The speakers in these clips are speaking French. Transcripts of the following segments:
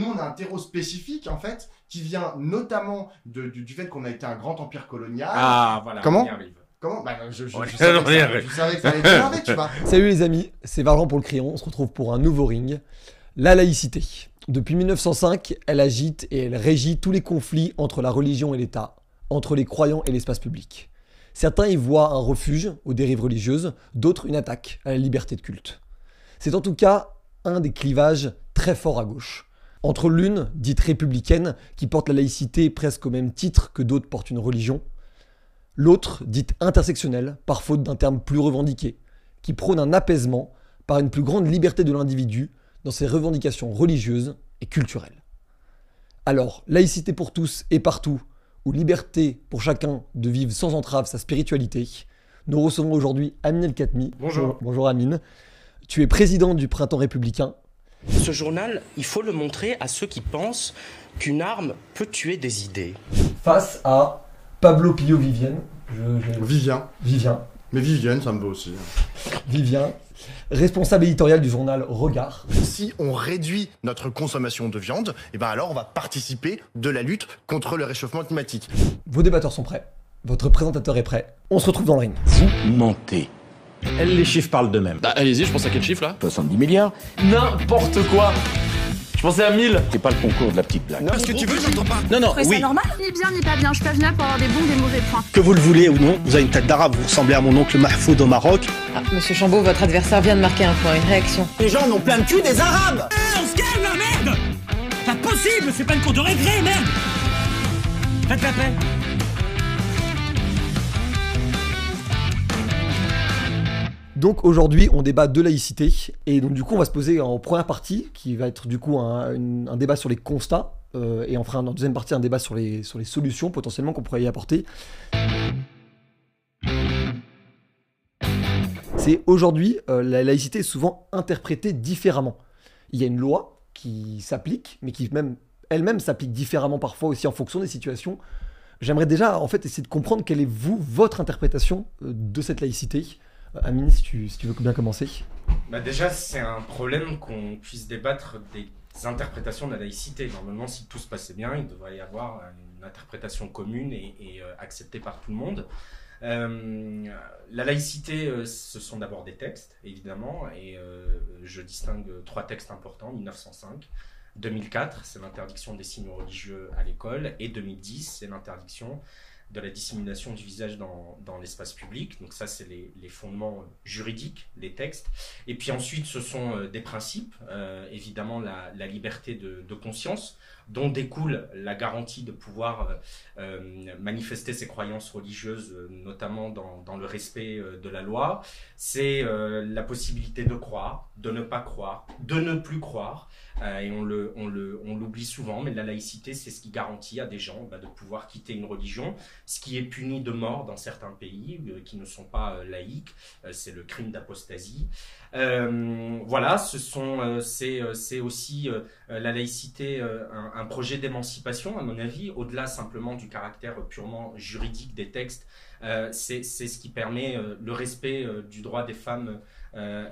nous, on a un terreau spécifique, en fait, qui vient notamment de- du, du fait qu'on a été un grand empire colonial. Ah, voilà. Comment on y arrive. Comment? Bah, je, je, Ouais, je savais ça- je savais que ça allait t'énerver, tu vois. Salut les amis, c'est Valjean pour le crayon, on se retrouve pour un nouveau ring. La laïcité. Depuis 1905, elle agite et elle régit tous les conflits entre la religion et l'État, entre les croyants et l'espace public. Certains y voient un refuge aux dérives religieuses, d'autres une attaque à la liberté de culte. C'est en tout cas un des clivages très forts à gauche. Entre l'une, dite républicaine, qui porte la laïcité presque au même titre que d'autres portent une religion, l'autre, dite intersectionnelle, par faute d'un terme plus revendiqué, qui prône un apaisement par une plus grande liberté de l'individu dans ses revendications religieuses et culturelles. Alors, laïcité pour tous et partout, ou liberté pour chacun de vivre sans entrave sa spiritualité, nous recevons aujourd'hui Amine El Khatmi. Bonjour. Bonjour Amine. Tu es président du Printemps républicain. Ce journal, il faut le montrer à ceux qui pensent qu'une arme peut tuer des idées. Face à Pablo Pio Vivienne. Je- je- Vivien. Vivien. Mais Vivienne, ça me va aussi. Vivien. Responsable éditorial du journal Regard. Si on réduit notre consommation de viande, et ben alors on va participer de la lutte contre le réchauffement climatique. Vos débatteurs sont prêts. Votre présentateur est prêt. On se retrouve dans le ring. Vous mentez. Les chiffres parlent d'eux-mêmes. Bah, allez-y, je pense à quel chiffre là? 70 milliards. N'importe quoi Je pensais à 1000 C'est pas le concours de la petite blague. Parce que tu veux, j'entends pas. Non, non, oui. normal Ni bien ni pas bien, je peux venir pour avoir des bons, des mauvais points. Que vous le voulez ou non, vous avez une tête d'arabe, vous ressemblez à mon oncle Mahfoud au Maroc. Ah, Monsieur Chambaud, votre adversaire vient de marquer un point, une réaction. Les gens n'ont plein de cul des arabes On se calme là, merde Pas possible, c'est pas une cour de récré, merde Faites la paix Donc aujourd'hui, on débat de laïcité. Et donc du coup, on va se poser en première partie, qui va être du coup un, débat sur les constats. euh, et on fera en deuxième partie un débat sur les, sur les solutions potentiellement qu'on pourrait y apporter. C'est aujourd'hui, euh, la laïcité est souvent interprétée différemment. Il y a une loi qui s'applique, mais qui même elle-même s'applique différemment parfois aussi en fonction des situations. J'aimerais déjà en fait essayer de comprendre quelle est vous, votre interprétation euh, de cette laïcité. Euh, Amine, si tu, veux bien commencer. Bah déjà, c'est un problème qu'on puisse débattre des interprétations de la laïcité. Normalement, si tout se passait bien, il devrait y avoir une interprétation commune et, euh, acceptée par tout le monde. Euh, la laïcité, euh, ce sont d'abord des textes, évidemment, et euh, je distingue trois textes importants 1905, 2004, c'est l'interdiction des signes religieux à l'école, et 2010, c'est l'interdiction de la dissémination du visage dans, dans l'espace public. Donc ça, c'est les, les fondements juridiques, les textes. Et puis ensuite, ce sont euh, des principes, euh, évidemment la, liberté de conscience, dont découle la garantie de pouvoir euh, euh, manifester ses croyances religieuses, euh, notamment dans, le respect de la loi. C'est la possibilité de croire, de ne pas croire, de ne plus croire. Et on l'oublie souvent, mais la laïcité, c'est ce qui garantit à des gens bah, de pouvoir quitter une religion, ce qui est puni de mort dans certains pays qui ne sont pas laïques. C'est le crime d'apostasie. Euh, voilà, ce sont, euh, c'est, euh, c'est aussi la laïcité un, un projet d'émancipation, à mon avis, au-delà simplement du caractère purement juridique des textes. C'est, ce qui permet le respect du droit des femmes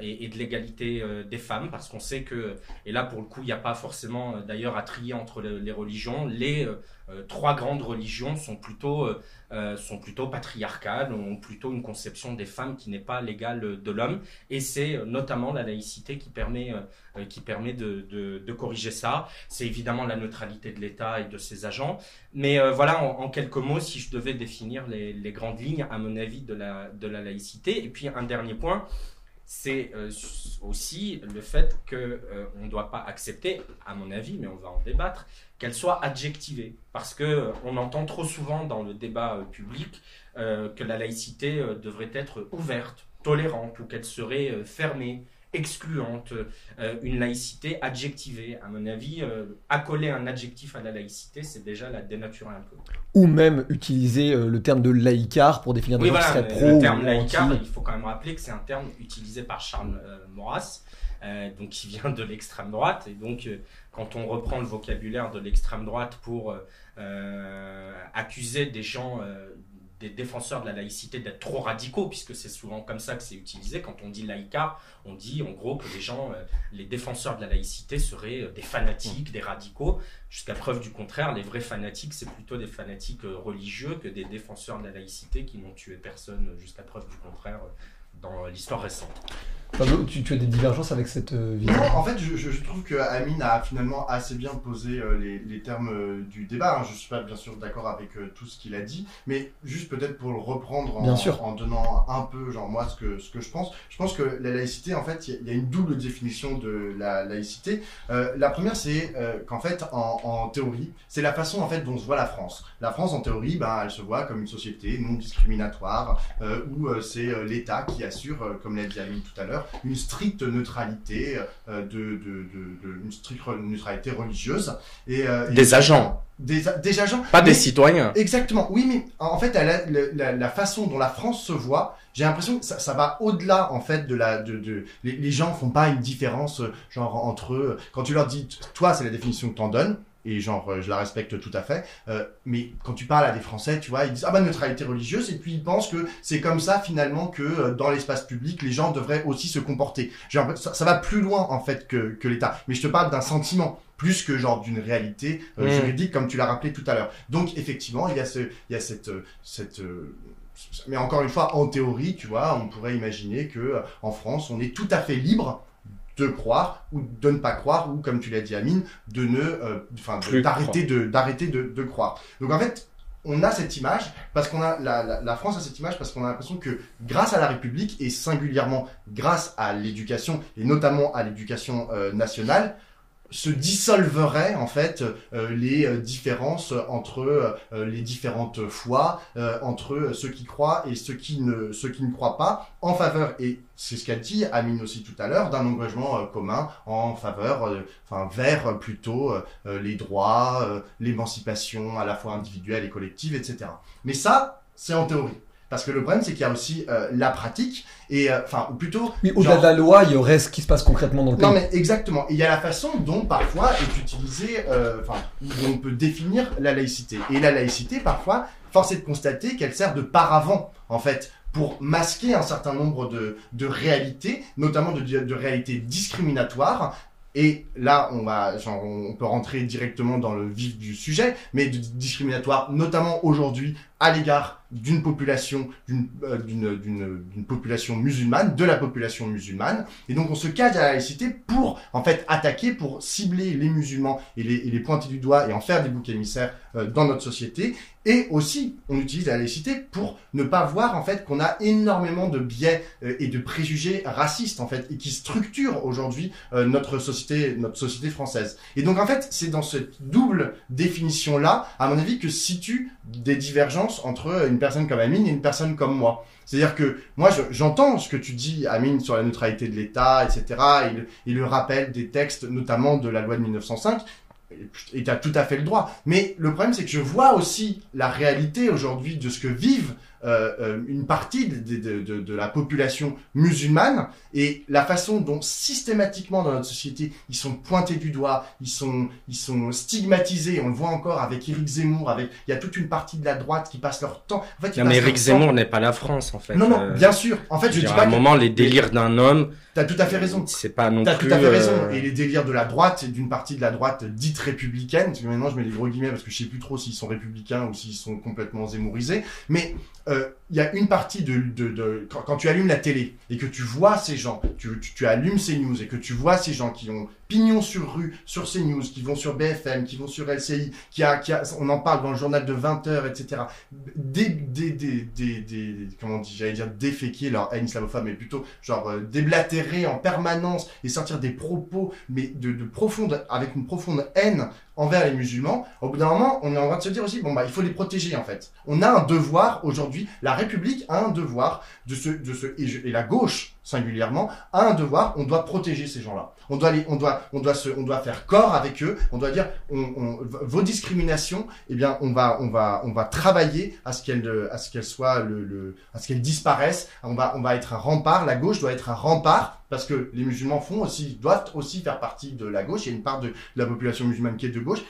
et, et de l'égalité euh, des femmes, parce qu'on sait que, et là pour le coup, il n'y a pas forcément euh, d'ailleurs à trier entre le- les religions, les euh, euh, trois grandes religions sont plutôt, euh, euh, sont plutôt patriarcales, ont plutôt une conception des femmes qui n'est pas l'égale de l'homme, et c'est euh, notamment la laïcité qui permet, euh, euh, qui permet de, de, corriger ça. C'est évidemment la neutralité de l'État et de ses agents, mais euh, voilà, en, en quelques mots, si je devais définir les, les grandes lignes, à mon avis, de la, de la laïcité. Et puis un dernier point, c'est euh, aussi le fait qu'on on ne doit pas accepter, à mon avis, mais on va en débattre, qu'elle soit adjectivée. Parce que euh, entend trop souvent dans le débat euh, public euh, que la laïcité euh, devrait être ouverte, tolérante, ou qu'elle serait euh, fermée, excluante, euh, une laïcité adjectivée. À mon avis, euh, accoler un adjectif à la laïcité, c'est déjà la dénaturer un peu. Ou même utiliser euh, le terme de laïcard pour définir des Oui, gens voilà, qui pro le terme laïcard, il faut quand même rappeler que c'est un terme utilisé par Charles Maurras, donc qui vient de l'extrême droite. Et donc, quand on reprend le vocabulaire de l'extrême droite pour accuser des gens des défenseurs de la laïcité d'être trop radicaux, puisque c'est souvent comme ça que c'est utilisé. Quand on dit laïca, on dit en gros que les gens, euh, les défenseurs de la laïcité seraient euh, des fanatiques, des radicaux. Jusqu'à preuve du contraire, les vrais fanatiques, c'est plutôt des fanatiques euh, religieux que des défenseurs de la laïcité qui n'ont tué personne, jusqu'à preuve du contraire, dans l'histoire récente. Pablo, tu, tu as des divergences avec cette euh, vision en fait, je, trouve que Amine a finalement assez bien posé euh, les, les termes euh, du débat. hein. Je suis pas bien sûr d'accord avec euh, tout ce qu'il a dit, mais juste peut-être pour le reprendre en, Bien sûr. en donnant un peu, genre moi, ce que, ce que je pense. Je pense que la laïcité, en fait, il y a- il y, a une double définition de la laïcité. La première, c'est qu'en fait, en, en théorie, c'est la façon en fait dont se voit la France. La France, en théorie, ben, elle se voit comme une société non discriminatoire, où c'est l'État qui assure, comme l'a dit Amine tout à l'heure, une stricte neutralité, euh, de, de, de, de- une stricte neutralité religieuse. Et, euh, et- Des agents. Des, agents. Pas des citoyens. Exactement. Oui, mais en fait, la, la- la façon dont la France se voit, j'ai l'impression que ça, ça va au-delà en fait de la de, de les, les gens font pas une différence euh, genre entre eux. Quand tu leur dis toi, c'est la définition que t'en donnes. Et genre, euh, je la respecte tout à fait. Euh, mais quand tu parles à des Français, tu vois, ils disent ah bah neutralité religieuse, et puis ils pensent que c'est comme ça finalement que euh, dans l'espace public, les gens devraient aussi se comporter. Ça, ça va plus loin en fait que, que l'État. Mais je te parle d'un sentiment plus que genre d'une réalité euh, Mm. juridique comme tu l'as rappelé tout à l'heure. Donc effectivement, il y a ce, il y a cette, cette, mais encore une fois, en théorie, tu vois, on pourrait imaginer que en France, on est tout à fait libre de croire ou de ne pas croire ou comme tu l'as dit Amine de ne euh, de- d'arrêter de d'arrêter de, de croire. Donc en fait on a cette image parce qu'on a la, la, la France a cette image parce qu'on a l'impression que grâce à la République et singulièrement grâce à l'éducation et notamment à l'éducation euh, nationale se dissolveraient en fait euh, les euh, différences entre euh, les différentes foi, euh, entre ceux qui croient et ceux qui ne ceux qui ne croient pas en faveur. Et c'est ce qu'a dit Amine aussi tout à l'heure d'un engagement euh, commun en faveur euh, enfin vers euh, plutôt euh, les droits euh, l'émancipation à la fois individuelle et collective etc mais ça c'est en théorie parce que le problème c'est qu'il y a aussi euh, la pratique et euh, enfin ou plutôt Oui, au-delà genre- de la loi, il y aurait ce qui se passe concrètement dans le pays. non mais exactement. Il y a la façon dont parfois est utilisée, euh, enfin, où on peut définir la laïcité. Et la laïcité, parfois, force est de constater qu'elle sert de paravent, en fait, pour masquer un certain nombre de, de réalités, notamment de, de réalités discriminatoires. Et là, on va, genre, on peut rentrer directement dans le vif du sujet, mais de discriminatoire, notamment aujourd'hui, à l'égard d'une population, d'une euh, d'une population musulmane, de la population musulmane. Et donc on se cache à la laïcité pour en fait attaquer, pour cibler les musulmans et les, les pointer du doigt et en faire des boucs émissaires euh, dans notre société. Et aussi, on utilise la laïcité pour ne pas voir en fait qu'on a énormément de biais euh, et de préjugés racistes en fait et qui structurent aujourd'hui euh, notre société, notre société française. Et donc en fait, c'est dans cette double définition là, à mon avis, que se situent des divergences entre une personne comme Amine et une personne comme moi. C'est-à-dire que moi, je- j'entends ce que tu dis, Amine, sur la neutralité de l'État, etc. Et le, et le rappel des textes, notamment de la loi de 1905. Et tu as tout à fait le droit. Mais le problème, c'est que je vois aussi la réalité aujourd'hui de ce que vivent euh, euh, une partie de, de, de, de la population musulmane et la façon dont systématiquement dans notre société ils sont pointés du doigt, ils sont ils sont stigmatisés. On le voit encore avec Éric Zemmour, avec il y a toute une partie de la droite qui passe leur temps. En fait, Non, mais leur Zemmour n'est pas la France, en fait. Non, non, Euh, bien sûr. En fait, je dis pas à un que- moment, les délires d'un homme. T'as tout à fait raison. C'est pas non T'as plus. tout à fait raison. euh, Et les délires de la droite, et d'une partie de la droite dite républicaine, parce que maintenant je mets les gros guillemets parce que je sais plus trop s'ils sont républicains ou s'ils sont complètement zémourisés, mais euh, il y a une partie de, de, de quand, tu allumes la télé et que tu vois ces gens, tu, tu, allumes ces news et que tu vois ces gens qui ont pignon sur rue sur ces news, qui vont sur BFM, qui vont sur LCI, qui a, qui a, on en parle dans le journal de 20 heures, etc. Des, des, des, des, des comment on dit, j'allais dire déféquer leur haine islamophobe, mais plutôt genre euh, déblatérer en permanence et sortir des propos, mais de, de profonde, avec une profonde haine envers les musulmans, au bout d'un moment, on est en train de se dire aussi, bon bah, il faut les protéger en fait. On a un devoir aujourd'hui, la République a un devoir de se, de et la gauche singulièrement, a un devoir, on doit protéger ces gens-là. On doit, on, doit, on, doit se, on doit faire corps avec eux, on doit dire, vos discriminations, eh bien, on va, on va, on va travailler à ce qu'elles, à qu'elles soient le, à disparaissent. On va, on va être un rempart. La gauche doit être un rempart parce que les musulmans font aussi, doivent aussi faire partie de la gauche. Il y a une part de, la population musulmane qui est de gauche.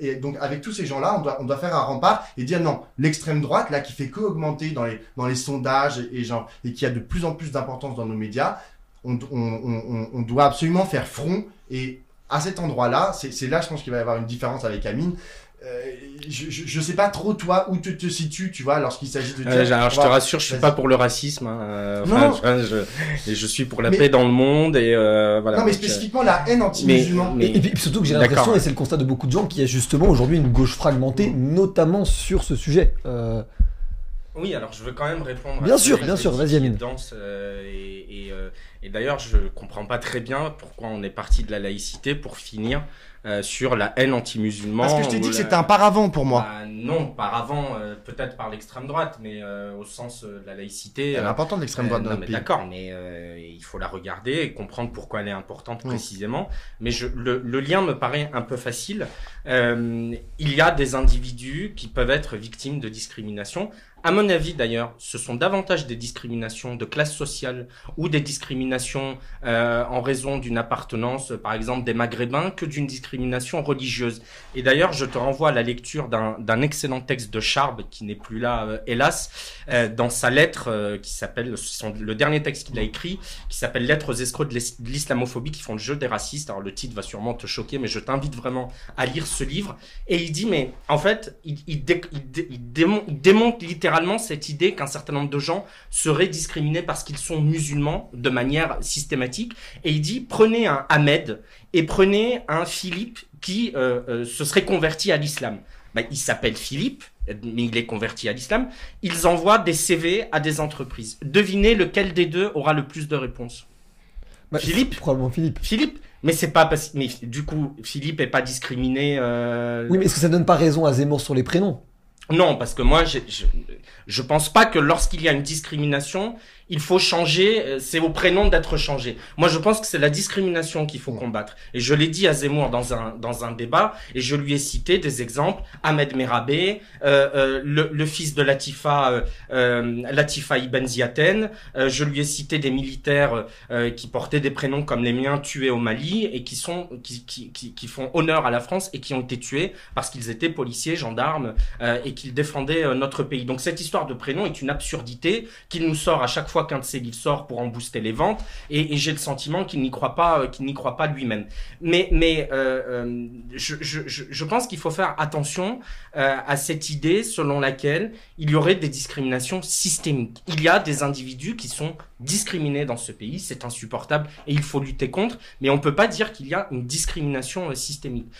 Et, donc, avec tous ces gens-là, on doit, on doit faire un rempart et dire non, l'extrême droite, là, qui fait que augmenter dans les, dans les sondages et genre, et qui a de plus en plus d'importance dans nos médias, on, on, on, on- on doit absolument faire front. Et à cet endroit-là, c'est là, je pense qu'il va y avoir une différence avec Amine. Euh, je, je, je sais pas trop toi où tu te situes, tu vois, lorsqu'il s'agit de dire. Euh, alors, je te rassure, je suis pas pour le racisme. hein, euh, Non, enfin, non. je, je- et je suis pour la Mais- paix dans le monde et euh, voilà. Non, mais euh, spécifiquement la haine anti-musulman. mais- Et, et puis surtout que j'ai l'impression, et c'est le constat de beaucoup de gens, qu'il y a justement aujourd'hui une gauche fragmentée, notamment sur ce sujet. Oui, alors je veux quand même répondre. Bien à sûr, cette bien sûr, vas-y, Amine. dense, euh, et et, euh, et d'ailleurs, je comprends pas très bien pourquoi on est parti de la laïcité pour finir euh, sur la haine anti-musulman. Parce que je t'ai dit que la- c'était un paravent pour moi. Bah, non, par avant, euh, peut-être par l'extrême droite, mais euh, au sens euh, de la laïcité. Elle est euh, importante l'extrême droite euh, dans non, notre mais pays. D'accord, mais euh, il faut la regarder et comprendre pourquoi elle est importante Oui. précisément. Mais je, le, le lien me paraît un peu facile. Euh, il y a des individus qui peuvent être victimes de discrimination. À mon avis, d'ailleurs, ce sont davantage des discriminations de classe sociale ou des discriminations euh, en raison d'une appartenance, par exemple, des Maghrébins, que d'une discrimination religieuse. Et d'ailleurs, je te renvoie à la lecture d'un excellent texte de Charb, qui n'est plus là, euh, hélas, euh, dans sa lettre euh, qui s'appelle, le dernier texte qu'il a écrit, qui s'appelle Lettres aux escrocs de l'is- de l'islamophobie qui font le jeu des racistes. Alors le titre va sûrement te choquer, mais je t'invite vraiment à lire ce livre. Et il dit, mais en fait, il, il, il dé- il démonte littéralement cette idée qu'un certain nombre de gens seraient discriminés parce qu'ils sont musulmans de manière systématique. Et il dit, prenez un Ahmed et prenez un Philippe qui euh, euh, se serait converti à l'islam. Ben, il s'appelle Philippe, mais il est converti à l'islam. Ils envoient des CV à des entreprises. Devinez lequel des deux aura le plus de réponses. bah, Philippe Probablement Philippe. Philippe Mais c'est pas parce mais du coup Philippe est pas discriminé. euh, Oui, mais est-ce que ça donne pas raison à Zemmour sur les prénoms? Non, parce que moi, j'ai- je, je pense pas que lorsqu'il y a une discrimination, il faut changer, euh, c'est au prénom d'être changé. Moi, je pense que c'est la discrimination qu'il faut combattre. Et je l'ai dit à Zemmour dans un, dans un débat, et je lui ai cité des exemples. Ahmed Merabé, euh, euh, le, le fils de Latifa, euh, euh, Latifa Ibn Ziaten. Euh, je lui ai cité des militaires euh, qui portaient des prénoms comme les miens tués au Mali et qui sont, qui, qui, qui, qui font honneur à la France et qui ont été tués parce qu'ils étaient policiers, gendarmes, euh, et qu'il défendait euh, notre pays. Donc cette histoire de prénom est une absurdité qu'il nous sort à chaque fois qu'un de ses livres sort pour en booster les ventes, et, j'ai le sentiment qu'il n'y croit pas, euh, qu'il n'y croit pas lui-même. Mais, mais euh, euh, je, je, je, pense qu'il faut faire attention à cette idée selon laquelle il y aurait des discriminations systémiques. Il y a des individus qui sont discriminés dans ce pays, c'est insupportable et il faut lutter contre, mais on peut pas dire qu'il y a une discrimination systémique.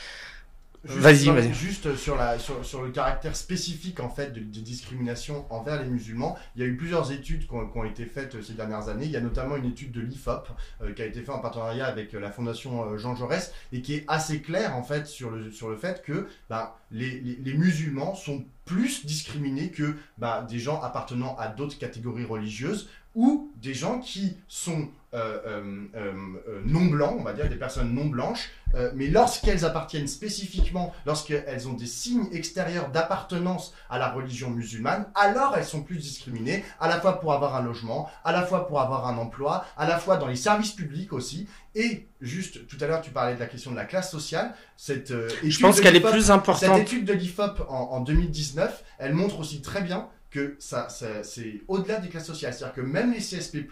Juste- Vas-y, vas-y. Juste sur, la, sur, sur le caractère spécifique en fait de, de discrimination envers les musulmans, il y a eu plusieurs études qui ont, qui ont été faites euh, ces dernières années. Il y a notamment une étude de l'IFOP euh, qui a été faite en partenariat avec euh, la fondation euh, Jean Jaurès et qui est assez claire en fait sur le, sur le fait que bah, les, les, les musulmans sont plus discriminés que bah, des gens appartenant à d'autres catégories religieuses ou des gens qui sont euh, euh, euh, non blancs, on va dire des personnes non blanches, mais lorsqu'elles appartiennent spécifiquement, lorsqu'elles ont des signes extérieurs d'appartenance à la religion musulmane, alors elles sont plus discriminées, à la fois pour avoir un logement, à la fois pour avoir un emploi, à la fois dans les services publics aussi. Et juste, tout à l'heure, tu parlais de la question de la classe sociale. Cette, euh, Je étude pense qu'elle est l'IFOP- plus Cette importante. étude de l'IFOP en, en 2019, elle montre aussi très bien que ça, c'est au-delà des classes sociales. C'est-à-dire que même les CSP+,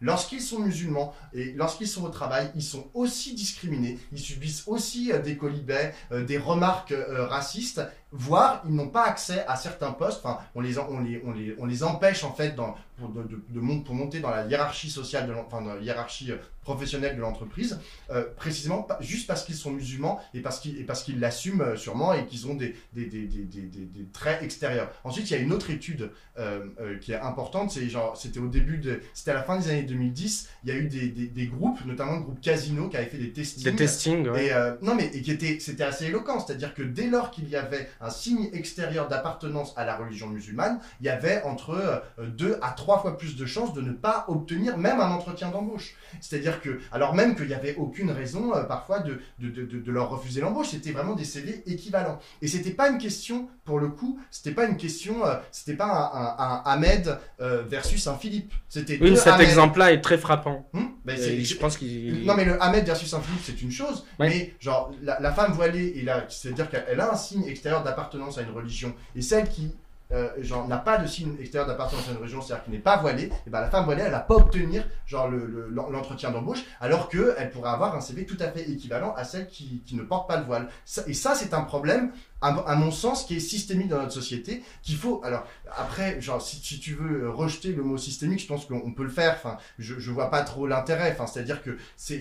lorsqu'ils sont musulmans et lorsqu'ils sont au travail, ils sont aussi discriminés. Ils subissent aussi euh, des colibets, euh, des remarques euh, racistes, voire ils n'ont pas accès à certains postes. Enfin, on les, on les, on les, on les empêche en fait dans, pour, de, de- de pour monter dans la hiérarchie sociale, de enfin, dans la hiérarchie euh, professionnelle de l'entreprise, euh, précisément juste parce qu'ils sont musulmans et parce qu'ils et parce qu'ils l'assument euh, sûrement et qu'ils ont des, des, des, des, des, traits extérieurs. Ensuite, il y a une autre étude euh, euh, qui est importante, c'est genre c'était au début de, c'était à la fin des années 2010, il y a eu des, des, des groupes, notamment le groupe Casino, qui avait fait des testings. Des testings, ouais. Et euh, non mais et qui était, c'était assez éloquent, c'est-à-dire que dès lors qu'il y avait un signe extérieur d'appartenance à la religion musulmane, il y avait entre euh, deux à trois fois plus de chances de ne pas obtenir même un entretien d'embauche. C'est-à-dire que, alors même qu'il n'y avait aucune raison euh, parfois de, de, de, leur refuser l'embauche, c'était vraiment des CV équivalents. Et c'était pas une question, pour le coup, c'était pas une question, euh, c'était pas un, un- un Ahmed euh, versus un Philippe. C'était Oui, cet Ahmed. exemple-là est très frappant. Hmm? Ben, c'est- je pense qu'il. non mais le Ahmed versus un Philippe c'est une chose, Ouais. mais genre la, la femme voilée et là c'est-à-dire qu'elle a un signe extérieur d'appartenance à une religion et celle qui euh, n'a pas de signe extérieur d'appartenance à une religion, c'est-à-dire qui n'est pas voilée, et ben la femme voilée elle va pas obtenir genre le- le- l'entretien d'embauche alors que elle pourrait avoir un CV tout à fait équivalent à celle qui, qui ne porte pas le voile. Et ça c'est un problème à, mon sens qui est systémique dans notre société qu'il faut alors après genre si, tu veux rejeter le mot systémique je pense qu'on peut le faire enfin je, je vois pas trop l'intérêt enfin c'est à dire que c'est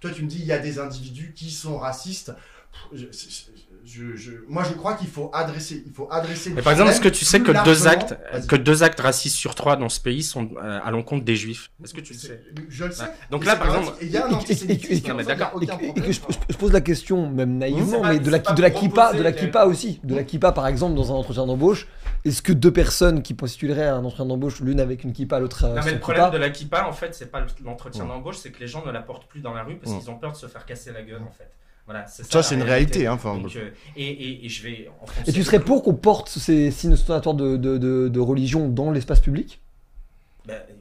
toi tu me dis il y a des individus qui sont racistes je- moi je crois qu'il faut adresser il faut adresser Mais par exemple, est-ce que tu sais que deux actes, que deux actes racistes sur trois dans ce pays sont euh, à l'encontre des juifs? Est-ce que tu le sais? je le sais Ouais. Donc Et là, par exemple, il y a un antisémitisme Non, je, pose la question, même naïvement, mais de la, de la kippa, de la kippa aussi. De la kippa, par exemple, dans un entretien d'embauche. Est-ce que deux personnes qui postuleraient à un entretien d'embauche, l'une avec une kippa, l'autre Non, sans mais le kippa, problème de la kippa, en fait, c'est pas l'entretien d'embauche, c'est que les gens ne la portent plus dans la rue parce qu'ils ont peur de se faire casser la gueule, en fait. Voilà, ça. c'est une réalité hein, enfin, Donc, euh, et, et, et je vais enfoncer Et tu serais pour qu'on porte ces signes ostentatoires de, de, de, de religion dans l'espace public? Ben, euh,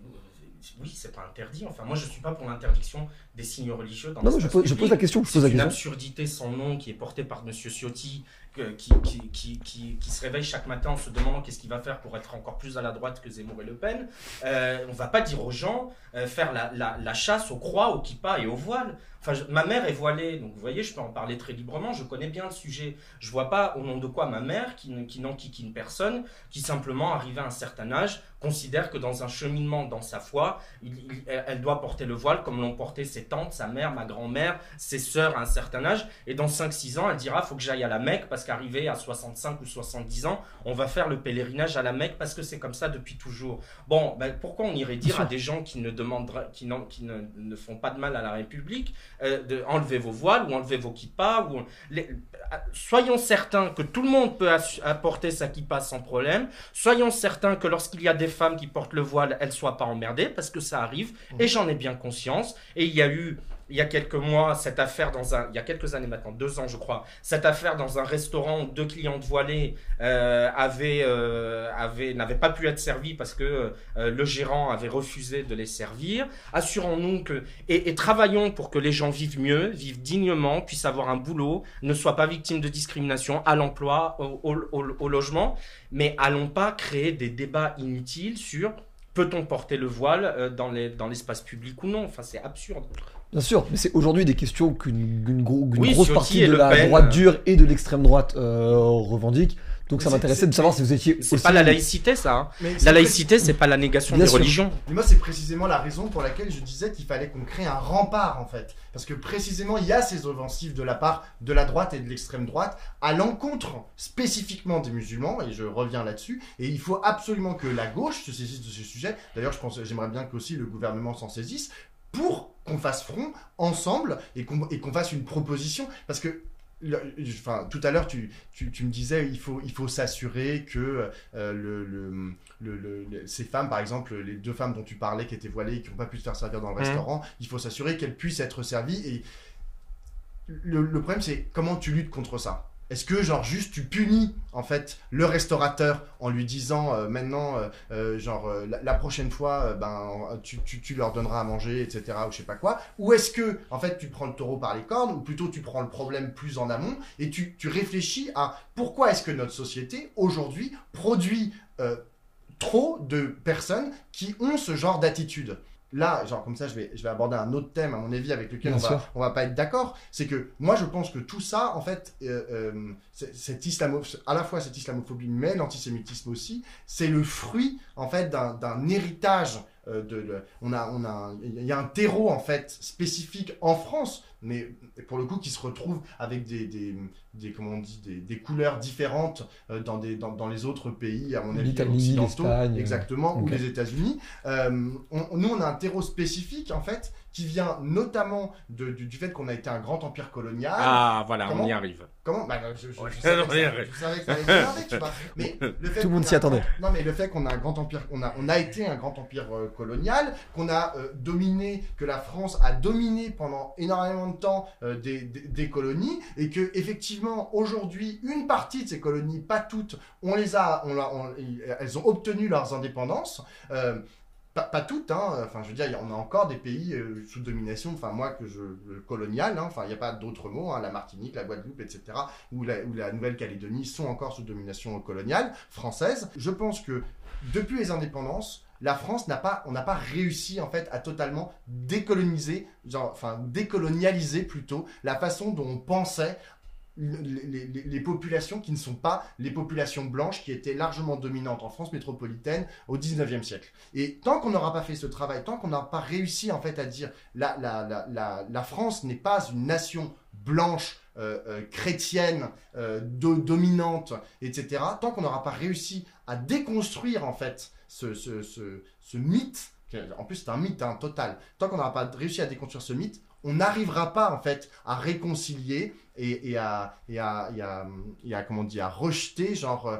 oui, c'est pas interdit. Enfin, moi, je suis pas pour l'interdiction des signes religieux dans Non, non, je l'espace pose, je public. pose la question. Je C'est pose la une question. absurdité sans nom qui est portée par Monsieur Ciotti, que- qui, qui, qui, qui, qui se réveille chaque matin en se demandant qu'est-ce qu'il va faire pour être encore plus à la droite que Zemmour et Le Pen. Euh, on va pas dire aux gens euh, faire la, la, la chasse aux croix, aux kippas et aux voiles. Enfin, je- ma mère est voilée, donc vous voyez, je peux en parler très librement. Je connais bien le sujet. Je vois pas au nom de quoi ma mère, qui, qui n'enquiquine personne, qui simplement arrivé à un certain âge, considère que dans un cheminement dans sa foi, il- il- elle doit porter le voile comme l'ont porté ses tantes, sa mère, ma grand-mère, ses sœurs à un certain âge. Et dans 5-6 ans, elle dira faut que j'aille à la Mecque parce qu'arrivé à 65 ou 70 ans, on va faire le pèlerinage à la Mecque parce que c'est comme ça depuis toujours. Bon, ben, pourquoi on irait dire à des gens qui ne demandera- qui, qui ne, ne font pas de mal à la République euh, de enlever vos voiles ou enlever vos kippas ou les- euh, soyons certains que tout le monde peut apporter sa kippa sans problème. Soyons certains que lorsqu'il y a des femmes qui portent le voile, elles soient pas emmerdées parce que ça arrive et j'en ai bien conscience. Et il y a eu il y a quelques mois cette affaire dans un il y a quelques années maintenant deux ans je crois cette affaire dans un restaurant où deux clientes voilées euh, avaient euh, avaient n'avaient pas pu être servies parce que euh, le gérant avait refusé de les servir. Assurons-nous que et, travaillons pour que les gens vivent mieux vivent dignement puissent avoir un boulot ne soient pas victimes de discrimination à l'emploi au, logement. Mais allons pas créer des débats inutiles sur peut-on porter le voile dans les dans l'espace public ou non. Enfin c'est absurde Bien sûr, mais c'est aujourd'hui des questions qu'une Oui, grosse Ciotti partie de la Pen, droite euh. dure et de l'extrême droite euh, revendique. Donc ça m'intéressait de savoir si vous étiez C'est pas la laïcité, ça. hein. Mais La laïcité, c'est pas la négation Bien des sûr. religions. Mais moi, c'est précisément la raison pour laquelle je disais qu'il fallait qu'on crée un rempart, en fait. Parce que précisément, il y a ces offensives de la part de la droite et de l'extrême droite à l'encontre spécifiquement des musulmans, et je reviens là-dessus. Et il faut absolument que la gauche se saisisse de ce sujet. D'ailleurs, je pense, j'aimerais bien qu'aussi le gouvernement s'en saisisse pour qu'on fasse front ensemble et qu'on fasse une proposition. Parce que Enfin, tout à l'heure, tu, tu, tu me disais il faut, il faut s'assurer que euh, le, le, le- ces femmes, par exemple, les deux femmes dont tu parlais qui étaient voilées et qui n'ont pas pu se faire servir dans le Mhm. restaurant, il faut s'assurer qu'elles puissent être servies. Et le, le problème, c'est comment tu luttes contre ça est-ce que genre juste tu punis en fait le restaurateur en lui disant euh, maintenant euh, euh, genre la, prochaine fois ben tu, leur donneras à manger etc ou je sais pas quoi. Ou est-ce que en fait tu prends le taureau par les cornes ou plutôt tu prends le problème plus en amont et tu, tu réfléchis à pourquoi est-ce que notre société aujourd'hui produit trop de personnes qui ont ce genre d'attitude? Là, genre comme ça, je vais, je vais aborder un autre thème, à mon avis, avec lequel Bien on va, on va pas être d'accord. C'est que moi, je pense que tout ça, en fait, euh, euh, cette islamo, à la fois cette islamophobie, mais l'antisémitisme aussi, c'est le fruit, en fait, d'un héritage. euh, de, le- on a, on a, il y a un terreau en fait spécifique en France mais pour le coup qui se retrouvent avec des, des, des comment on dit, des, des couleurs différentes euh, dans, des, dans, dans les autres pays, à mon avis, L'Italie, occidentaux, l'Espagne, euh, exactement, ou les États-Unis. Euh, on- nous, on a un terreau spécifique, en fait, qui vient notamment de- du, du fait qu'on a été un grand empire colonial. Ah, voilà, Comment on y arrive. Comment bah, je, je- Ouais, je savais que ça- je savais que ça allait tu vois. Mais le fait Tout le monde qu'on s'y a- attendait. Non, mais le fait qu'on a un grand empire, on a, on a été un grand empire euh, colonial, qu'on a euh, dominé, que la France a dominé pendant énormément de temps euh, des, colonies, et que effectivement aujourd'hui une partie de ces colonies, pas toutes, on les a, on, on- elles ont obtenu leurs indépendances. euh, pas, toutes, hein. Enfin, je veux dire, a- on a encore des pays euh, sous domination. Enfin, moi que je colonial. hein. Enfin, il n'y a pas d'autres mots. hein. La Martinique, la Guadeloupe, etc. Ou la Nouvelle-Calédonie sont encore sous domination coloniale française. Je pense que depuis les indépendances, la France n'a pas, on n'a pas réussi en fait à totalement décoloniser, enfin décolonialiser plutôt la façon dont on pensait les, populations qui ne sont pas les populations blanches qui étaient largement dominantes en France métropolitaine au 19e siècle. Et tant qu'on n'aura pas fait ce travail, tant qu'on n'aura pas réussi en fait à dire la, la, France n'est pas une nation blanche, euh, euh, chrétienne, euh, do- dominante, etc., tant qu'on n'aura pas réussi à déconstruire en fait ce, ce, ce, mythe, en plus c'est un mythe hein, total, tant qu'on n'aura pas réussi à déconstruire ce mythe, on n'arrivera pas en fait à réconcilier et, et à, et, à, et, à, à rejeter genre euh,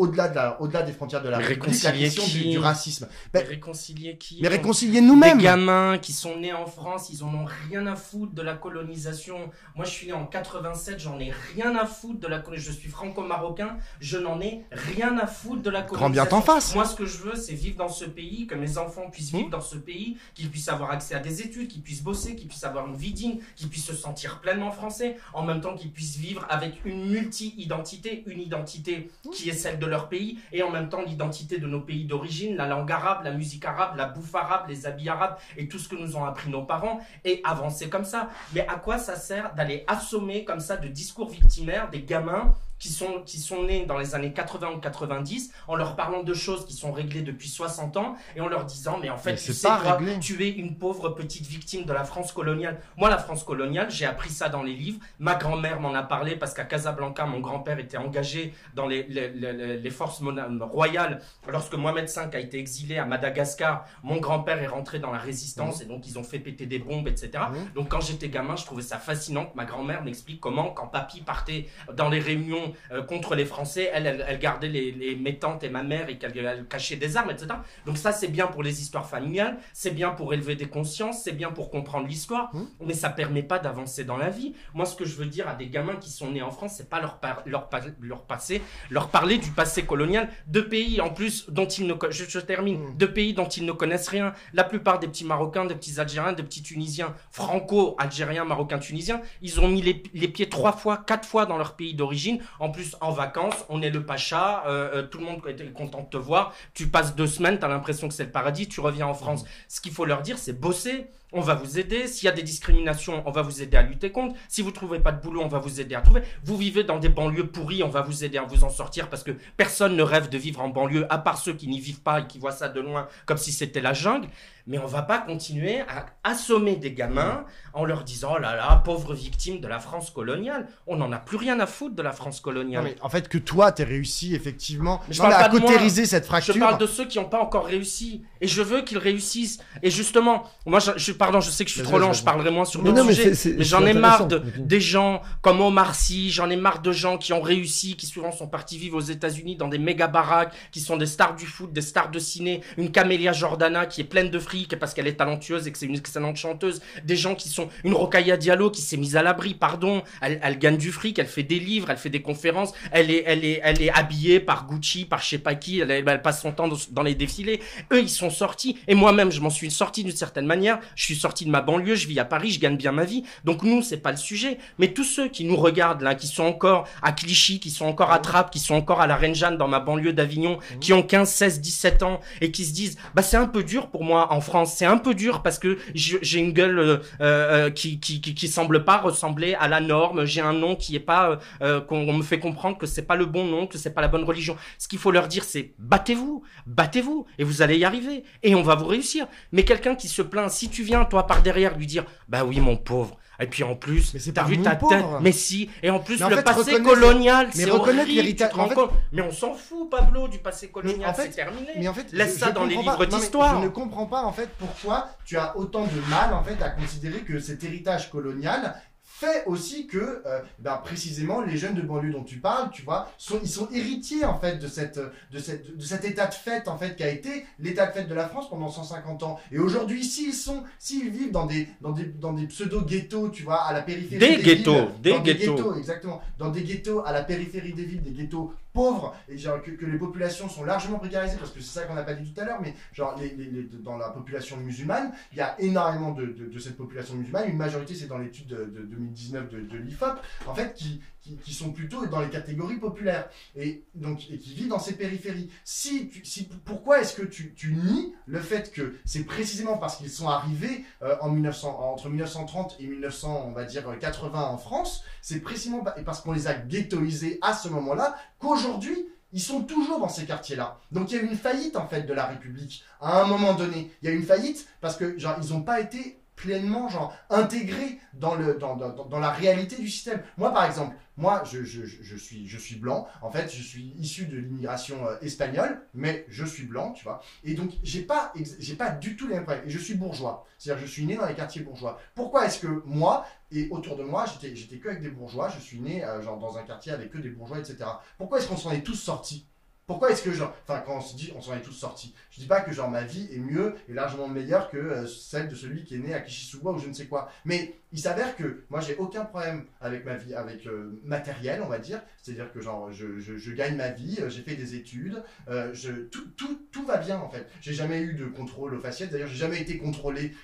au-delà de la, au-delà des frontières de la République la réconcilier question du, qui du racisme. Mais Ben, réconcilier qui mais On- réconcilier nous-mêmes. Des gamins qui sont nés en France, ils en ont rien à foutre de la colonisation. Moi, je suis né en 87, j'en ai rien à foutre de la colonisation. Je suis franco-marocain, je n'en ai rien à foutre de la colonisation. Grand bien t'en fasse. Moi, ce que je veux, c'est vivre dans ce pays, que mes enfants puissent Mmh. vivre dans ce pays, qu'ils puissent avoir accès à des études, qu'ils puissent bosser, qu'ils puissent avoir une vie digne, qu'ils puissent se sentir pleinement français, en même temps qu'ils puissent vivre avec une multi-identité, une identité qui est celle de leur pays, et en même temps l'identité de nos pays d'origine, la langue arabe, la musique arabe, la bouffe arabe, les habits arabes, et tout ce que nous ont appris nos parents, et avancer comme ça. Mais à quoi ça sert d'aller assommer comme ça de discours victimaires des gamins qui sont, qui sont nés dans les années 80 ou 90 en leur parlant de choses qui sont réglées depuis 60 ans et en leur disant mais en fait Mais tu sais quoi, réglé. tu es une pauvre petite victime de la France coloniale. Moi la France coloniale, j'ai appris ça dans les livres. Ma grand-mère m'en a parlé parce qu'à Casablanca, mon grand-père était engagé dans les, les, les- les forces royales. Lorsque Mohamed V a été exilé à Madagascar, mon grand-père est rentré dans la résistance et donc ils ont fait péter des bombes, etc. Mhm. Donc quand j'étais gamin, je trouvais ça fascinant que ma grand-mère m'explique comment, quand papy partait dans les réunions euh, contre les Français, elle, elle, elle gardait les, les, mes tantes et ma mère et qu'elle elle cachait des armes, etc. Donc ça, c'est bien pour les histoires familiales, c'est bien pour élever des consciences, c'est bien pour comprendre l'histoire, Mhm. mais ça permet pas d'avancer dans la vie. Moi, ce que je veux dire à des gamins qui sont nés en France, c'est pas leur, par- leur, leur passé, leur parler du passé colonial de pays en plus dont ils ne je, je termine de pays dont ils ne connaissent rien. La plupart des petits Marocains, des petits Algériens, des petits Tunisiens, franco-algériens, marocains, tunisiens, ils ont mis les, les pieds trois fois, quatre fois dans leur pays d'origine. En plus, en vacances, on est le pacha, euh, euh, tout le monde est content de te voir. Tu passes deux semaines, tu as l'impression que c'est le paradis, tu reviens en France. Ce qu'il faut leur dire, c'est bosser. On va vous aider. S'il y a des discriminations, on va vous aider à lutter contre. Si vous trouvez pas de boulot, on va vous aider à trouver. Vous vivez dans des banlieues pourries, on va vous aider à vous en sortir parce que personne ne rêve de vivre en banlieue, à part ceux qui n'y vivent pas et qui voient ça de loin comme si c'était la jungle. Mais on va pas continuer à assommer des gamins en leur disant, oh là là, pauvre victime de la France coloniale. On n'en a plus rien à foutre de la France Non, coloniale. mais en fait, que toi, t'aies réussi, effectivement, Mais je non, parle à pas de moi. cautériser cette fracture. Je parle de ceux qui n'ont pas encore réussi. Et je veux qu'ils réussissent. Et justement, moi, je, je- pardon, je sais que je suis trop lent, je parlerai moins sur d'autres non, mais j'en ai marre de, des gens comme Omar Sy, j'en ai marre de gens qui ont réussi, qui souvent sont partis vivre aux États-Unis dans des méga baraques, qui sont des stars du foot, des stars de ciné, une Camélia Jordana qui est pleine de fric parce qu'elle est talentueuse et que c'est une excellente chanteuse, des gens qui sont une Rokhaya Diallo qui s'est mise à l'abri, pardon, elle, elle gagne du fric, elle fait des livres, elle fait des conférences, elle est, elle est, elle est habillée par Gucci, par je sais pas qui, elle, elle passe son temps dans, dans les défilés. Eux, ils sont sortis et moi-même, je m'en suis sorti d'une certaine manière. Je suis sorti de ma banlieue, je vis à Paris, je gagne bien ma vie. Donc nous, c'est pas le sujet. Mais tous ceux qui nous regardent là, qui sont encore à Clichy, qui sont encore à Trappes, qui sont encore à la Reine Jeanne dans ma banlieue d'Avignon, qui ont 15, 16, 17 ans et qui se disent, bah c'est un peu dur pour moi en France, c'est un peu dur parce que j'ai une gueule euh, euh, qui, qui, qui, qui semble pas ressembler à la norme, j'ai un nom qui est pas, euh, qu'on on me fait comprendre que c'est pas le bon nom, que c'est pas la bonne religion. Ce qu'il faut leur dire, c'est battez-vous, battez-vous et vous allez y arriver et on va vous réussir. Mais quelqu'un qui se plaint, si tu viens toi par derrière lui dire, bah oui mon pauvre, Et puis en plus, t'as vu ta pauvre. tête. Mais si. Et en plus, en le fait, passé colonial, mais c'est l'héritage- en fait- Mais on s'en fout, Pablo, du passé colonial. Mais en fait- c'est terminé. Mais en fait, Laisse je- ça je dans les livres d'histoire. Je ne comprends pas en fait pourquoi tu as autant de mal en fait à considérer que cet héritage colonial fait aussi que euh, ben, précisément les jeunes de banlieue dont tu parles, tu vois, sont ils sont héritiers en fait de cette de cette de cet état de fait en fait qui a été l'état de fait de la France pendant 150 ans. Et aujourd'hui, s'ils sont s'ils vivent dans des dans des dans des pseudo ghettos, tu vois, à la périphérie Des villes, ghettos, des dans ghettos. exactement, dans des ghettos à la périphérie des villes, des ghettos pauvres et genre que, que les populations sont largement précarisées parce que c'est ça qu'on n'a pas dit tout à l'heure, mais genre les, les- les- dans la population musulmane, il y a énormément de, de- de cette population musulmane, une majorité c'est dans l'étude de, de 2019 de, l'IFOP, en fait qui, qui, sont plutôt dans les catégories populaires et donc et qui vivent dans ces périphéries. Si, si pourquoi est-ce que tu, tu nies le fait que c'est précisément parce qu'ils sont arrivés euh, en 1900 entre 1930 et 1900 on va dire 80 en France, c'est précisément parce qu'on les a ghettoisés à ce moment-là qu'aujourd'hui ils sont toujours dans ces quartiers-là. Donc il y a eu une faillite en fait de la République à un moment donné. Il y a eu une faillite parce que genre ils n'ont pas été pleinement genre intégrés dans le dans, dans, dans- la réalité du système. Moi par exemple, moi je, je, je, suis je suis blanc. En fait, je suis issu de l'immigration euh, espagnole, mais je suis blanc, tu vois. Et donc j'ai pas j'ai pas du tout les mêmes problèmes. Et je suis bourgeois. C'est-à-dire je suis né dans les quartiers bourgeois. Pourquoi est-ce que moi et autour de moi, j'étais j'étais que avec des bourgeois, je suis né euh, genre dans un quartier avec que des bourgeois, etc. Pourquoi est-ce qu'on s'en est tous sortis? Pourquoi est-ce que genre, enfin quand on se dit on s'en est tous sortis, je dis pas que genre ma vie est mieux et largement meilleure que euh, celle de celui qui est né à Kishizuba ou je ne sais quoi. Mais il s'avère que moi j'ai aucun problème avec ma vie, avec euh, matériel on va dire, c'est-à-dire que genre je, gagne ma vie, euh, j'ai fait des études, euh, tout, tout, tout va bien en fait. J'ai jamais eu de contrôle aux faciès, d'ailleurs j'ai jamais été contrôlé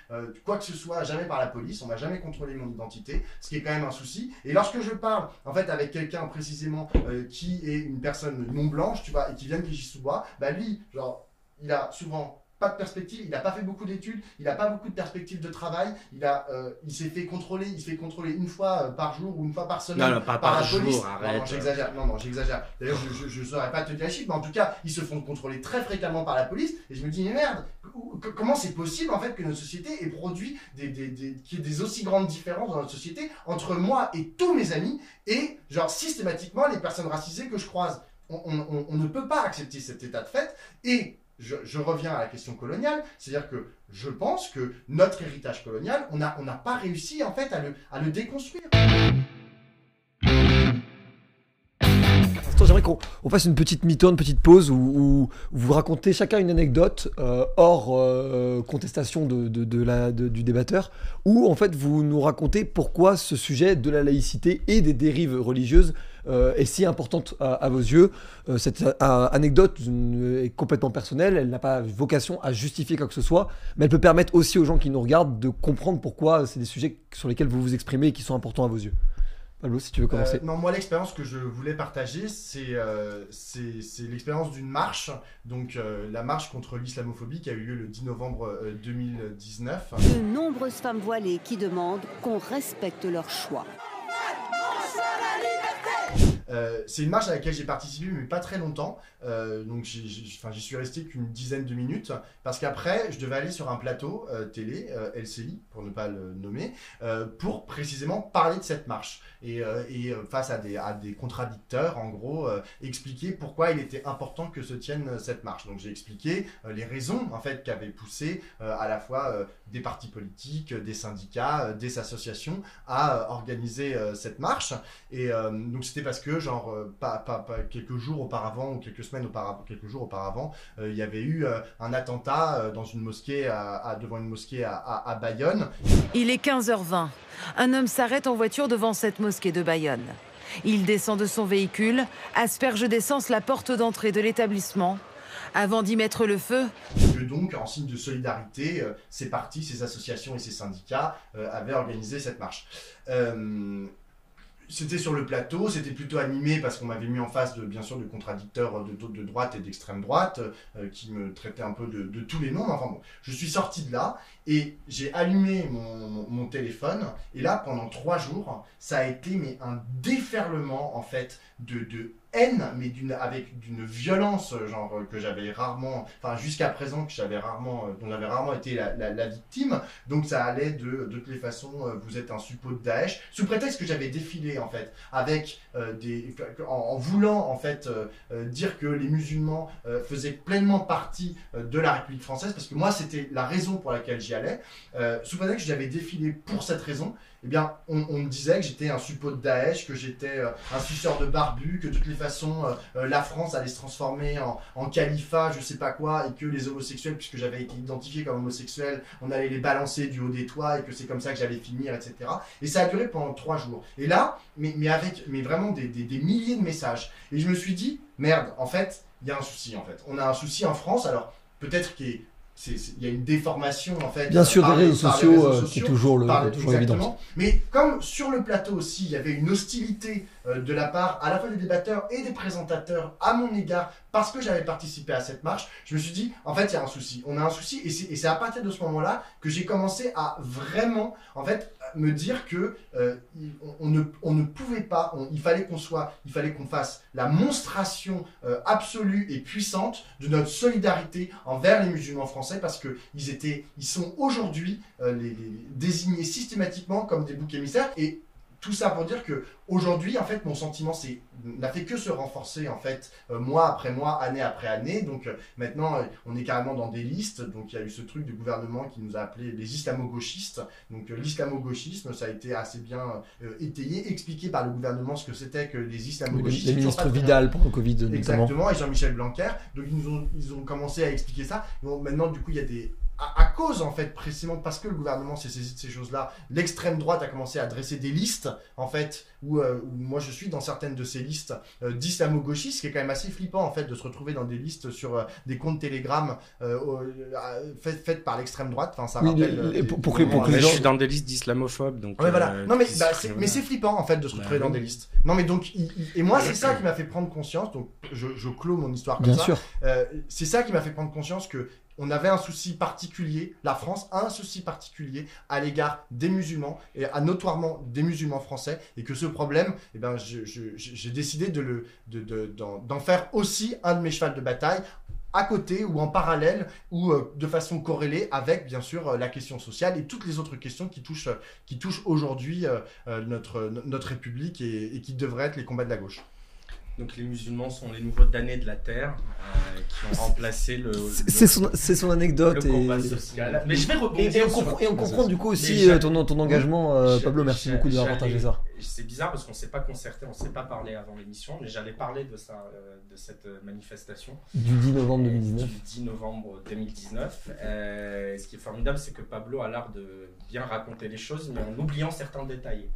quoi que ce soit, jamais par la police, on m'a jamais contrôlé mon identité, ce qui est quand même un souci. Et lorsque je parle en fait avec quelqu'un précisément qui est une personne non blanche, tu vois, et qui vient de Kijisuba, bah lui, genre, il a souvent pas de perspective, il n'a pas fait beaucoup d'études, il n'a pas beaucoup de perspectives de travail, il a, euh, il s'est fait contrôler, il se fait contrôler une fois euh, par jour ou une fois par semaine Non, non, pas par, par la police. jour, Non, arrête. non, j'exagère, non, non, j'exagère. D'ailleurs, je, je saurais pas te dire les chiffres, mais en tout cas, ils se font contrôler très fréquemment par la police, et je me dis, mais merde, comment c'est possible en fait que notre société ait produit des, des, des, qu'il y ait des aussi grandes différences dans notre société entre moi et tous mes amis, et genre systématiquement les personnes racisées que je croise on, on- on ne peut pas accepter cet état de fait. Et je, reviens à la question coloniale, c'est-à-dire que je pense que notre héritage colonial, on n'a pas réussi en fait à le, déconstruire. J'aimerais qu'on on fasse une petite mi-temps, une petite pause où, vous racontez chacun une anecdote euh, hors euh, contestation de, du débatteur, où en fait vous nous racontez pourquoi ce sujet de la laïcité et des dérives religieuses est si importante à, à vos yeux. Euh, cette euh, anecdote euh, est complètement personnelle, elle n'a pas vocation à justifier quoi que ce soit, mais elle peut permettre aussi aux gens qui nous regardent de comprendre pourquoi c'est des sujets sur lesquels vous vous exprimez et qui sont importants à vos yeux. Pablo, si tu veux commencer. Euh, non, moi l'expérience que je voulais partager, c'est euh, l'expérience d'une marche, donc euh, la marche contre l'islamophobie qui a eu lieu le 10 novembre euh, 2019. De nombreuses femmes voilées qui demandent qu'on respecte leur choix. Euh, c'est une marche à laquelle j'ai participé, mais pas très longtemps. Euh, donc j'y suis resté qu'une dizaine de minutes, parce qu'après, je devais aller sur un plateau euh, télé, euh, LCI, pour ne pas le nommer, pour précisément parler de cette marche. Et, et, face à des, à des contradicteurs, en gros, expliquer pourquoi il était important que se tienne cette marche. Donc j'ai expliqué les raisons, en fait, qui avaient poussé à la fois des partis politiques, des syndicats, des associations à organiser cette marche. Et donc c'était parce que genre euh, pas, pas, pas quelques jours auparavant ou quelques semaines auparavant, quelques jours auparavant, euh, il y avait eu euh, un attentat dans une mosquée à, à- devant une mosquée à, à, à Bayonne. Il est 15h20. Un homme s'arrête en voiture devant cette mosquée de Bayonne. Il descend de son véhicule, asperge d'essence la porte d'entrée de l'établissement. Avant d'y mettre le feu, Que donc en signe de solidarité, euh, ces partis, ces associations et ces syndicats euh, avaient organisé cette marche. Euh, c'était sur le plateau, c'était plutôt animé parce qu'on m'avait mis en face de bien sûr de contradicteurs de, droite et d'extrême droite euh, qui me traitaient un peu de, tous les noms. Enfin bon, je suis sorti de là et j'ai allumé mon, téléphone et là pendant trois jours, ça a été mais un déferlement en fait de mais d'une avec d'une violence, genre que j'avais rarement, enfin jusqu'à présent que j'avais rarement, euh, dont j'avais rarement été la, victime. Donc ça allait de toutes les façons, euh, vous êtes un suppôt de Daesh, sous prétexte que j'avais défilé en fait avec euh, des, en, voulant en fait dire que les musulmans faisaient pleinement partie de la République française, parce que moi c'était la raison pour laquelle j'y allais. Sous prétexte que j'avais défilé pour cette raison, eh bien, on, me disait que j'étais un suppôt de Daesh, que j'étais euh, un suceur de barbu, que de toutes les façons, euh, euh, la France allait se transformer en, califat, je sais pas quoi, et que les homosexuels, puisque j'avais été identifié comme homosexuel, on allait les balancer du haut des toits, et que c'est comme ça que j'allais finir, etc. Et ça a duré pendant trois jours. Et là, mais, avec mais vraiment des, milliers de messages. Et je me suis dit, merde, en fait, il y a un souci, en fait. On a un souci en France, alors peut-être c'est- c'est- il y a une déformation en fait Bien sûr, par des les- réseaux par les sociaux, réseaux euh, qui est sociaux, toujours le- toujours exactement. évident. Mais comme sur le plateau aussi, il y avait une hostilité euh, de la part à la fois des débatteurs et des présentateurs à mon égard parce que j'avais participé à cette marche, je me suis dit, en fait, il y a un souci. On a un souci et c'est à partir de ce moment-là que j'ai commencé à vraiment, en fait, me dire que euh, on, ne, pouvait pas, il fallait qu'on soit, il fallait qu'on fasse la monstration euh, absolue et puissante de notre solidarité envers les musulmans français parce que ils étaient, ils sont aujourd'hui euh, désignés systématiquement comme des boucs émissaires et tout ça pour dire que aujourd'hui en fait mon sentiment c'est n'a fait que se renforcer en fait euh, mois après mois année après année donc euh, maintenant euh, on est carrément dans des listes donc il y a eu ce truc du gouvernement qui nous a appelé les islamo-gauchistes donc l'islamo-gauchisme ça a été assez bien étayé expliqué par le gouvernement ce que c'était que les islamo-gauchistes pas très bien Vidal pendant le Covid notamment. Exactement, et Jean-Michel Blanquer. Donc ils, nous ont, ils ont commencé à expliquer ça. Bon, maintenant, du coup, il y a des. À, à cause, en fait, précisément parce que le gouvernement s'est saisi de ces choses-là, l'extrême droite a commencé à dresser des listes, en fait, où, euh, où moi je suis dans certaines de ces listes euh, d'islamo-gauchistes, ce qui est quand même assez flippant, en fait, de se retrouver dans des listes sur euh, des comptes Telegram euh, euh, faites, faites par l'extrême droite. Enfin, ça rappelle. les- pour- que- pour moments que les à- je suis dans des listes d'islamophobes, donc. Ouais, voilà. Non, mais, bah, c'est, voilà. mais c'est flippant en fait de se Bah retrouver dans oui. des listes. Non, mais donc, il- il- et moi, c'est ça qui m'a fait prendre conscience. Donc, je, je clôt mon histoire comme Bien ça. sûr. Euh, c'est ça qui m'a fait prendre conscience que on avait un souci particulier, la France a un souci particulier à l'égard des musulmans et notoirement des musulmans français et que ce problème, eh ben, j'ai décidé d'en, faire aussi un de mes chevals de bataille à côté ou en parallèle ou euh, de façon corrélée avec bien sûr euh, la question sociale et toutes les autres questions qui touchent, aujourd'hui euh, notre, République et qui devraient être les combats de la gauche. Donc les musulmans sont les nouveaux damnés de la terre euh, qui ont remplacé le. C'est son, anecdote. le et... social. Mais je vais Et, rebondir et on sur- comprend, et on comprend du coup aussi euh, ton, ton engagement, euh, Pablo. Merci beaucoup d'avoir j'allais- partagé ça. C'est bizarre parce qu'on ne s'est pas concerté, on ne s'est pas parlé avant l'émission, mais j'allais parler de, ça, euh, de cette euh, manifestation. Du 10 novembre 2019. Du 10 novembre 2019. Euh, ce qui est formidable, c'est que Pablo a l'art de bien raconter les choses, mais en oubliant certains détails.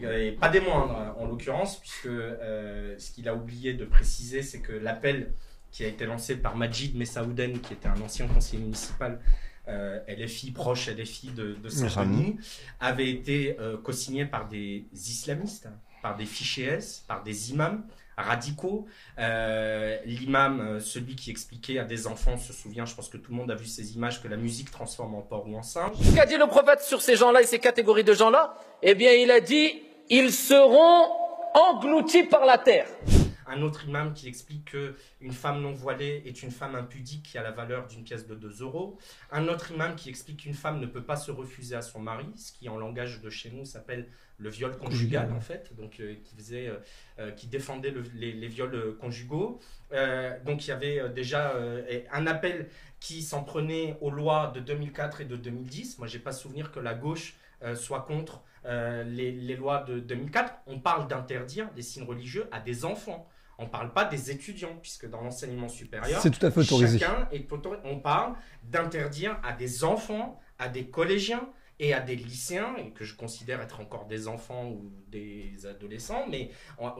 Et pas des moindres, en l'occurrence, puisque euh, ce qu'il a oublié de préciser, c'est que l'appel qui a été lancé par Majid Messaouden, qui était un ancien conseiller municipal, euh, LFI, proche LFI de, de Saint-Denis, avait été euh, co-signé par des islamistes, par des fichiers S, par des imams radicaux. Euh, L'imam, euh, celui qui expliquait à des enfants, se souvient, je pense que tout le monde a vu ces images, que la musique transforme en porc ou en singe. Qu'a dit le prophète sur ces gens-là et ces catégories de gens-là? Eh bien, il a dit ils seront engloutis par la terre. Un autre imam qui explique que une femme non voilée est une femme impudique qui a la valeur d'une pièce de 2 euros. Un autre imam qui explique qu'une femme ne peut pas se refuser à son mari, ce qui en langage de chez nous s'appelle le viol conjugal en fait, donc euh, qui faisait, euh, euh, qui défendait le- les, les viols conjugaux. Euh, donc il y avait déjà un appel qui s'en prenait aux lois de 2004 et de 2010. Moi j'ai pas souvenir que la gauche soit contre euh, les, les lois de 2004. On parle d'interdire des signes religieux à des enfants. On ne parle pas des étudiants, puisque dans l'enseignement supérieur, C'est tout à fait autorisé. chacun est autorisé. On parle d'interdire à des enfants, à des collégiens et à des lycéens, et que je considère être encore des enfants ou des adolescents, mais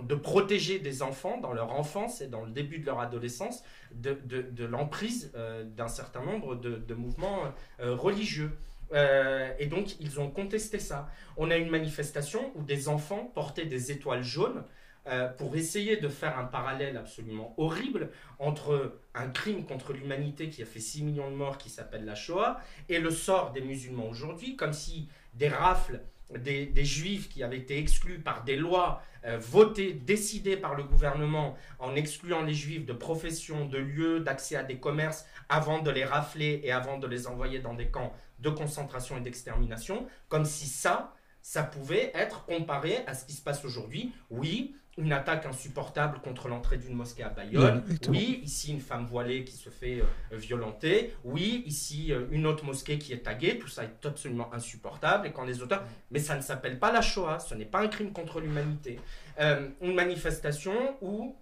de protéger des enfants dans leur enfance et dans le début de leur adolescence de, de- de l'emprise euh, d'un certain nombre de, de mouvements euh, religieux. Euh, et donc, ils ont contesté ça. On a une manifestation où des enfants portaient des étoiles jaunes euh, pour essayer de faire un parallèle absolument horrible entre un crime contre l'humanité qui a fait 6 millions de morts, qui s'appelle la Shoah, et le sort des musulmans aujourd'hui, comme si des rafles des, juifs qui avaient été exclus par des lois euh, votées, décidées par le gouvernement, en excluant les juifs de profession, de lieux, d'accès à des commerces, avant de les rafler et avant de les envoyer dans des camps de concentration et d'extermination, comme si ça, ça pouvait être comparé à ce qui se passe aujourd'hui. Oui, une attaque insupportable contre l'entrée d'une mosquée à Bayonne. Oui, ici une femme voilée qui se fait euh, violenter. Oui, ici euh, une autre mosquée qui est taguée. Tout ça est absolument insupportable. Et quand les auteurs, mais ça ne s'appelle pas la Shoah. Ce n'est pas un crime contre l'humanité. Euh, une manifestation où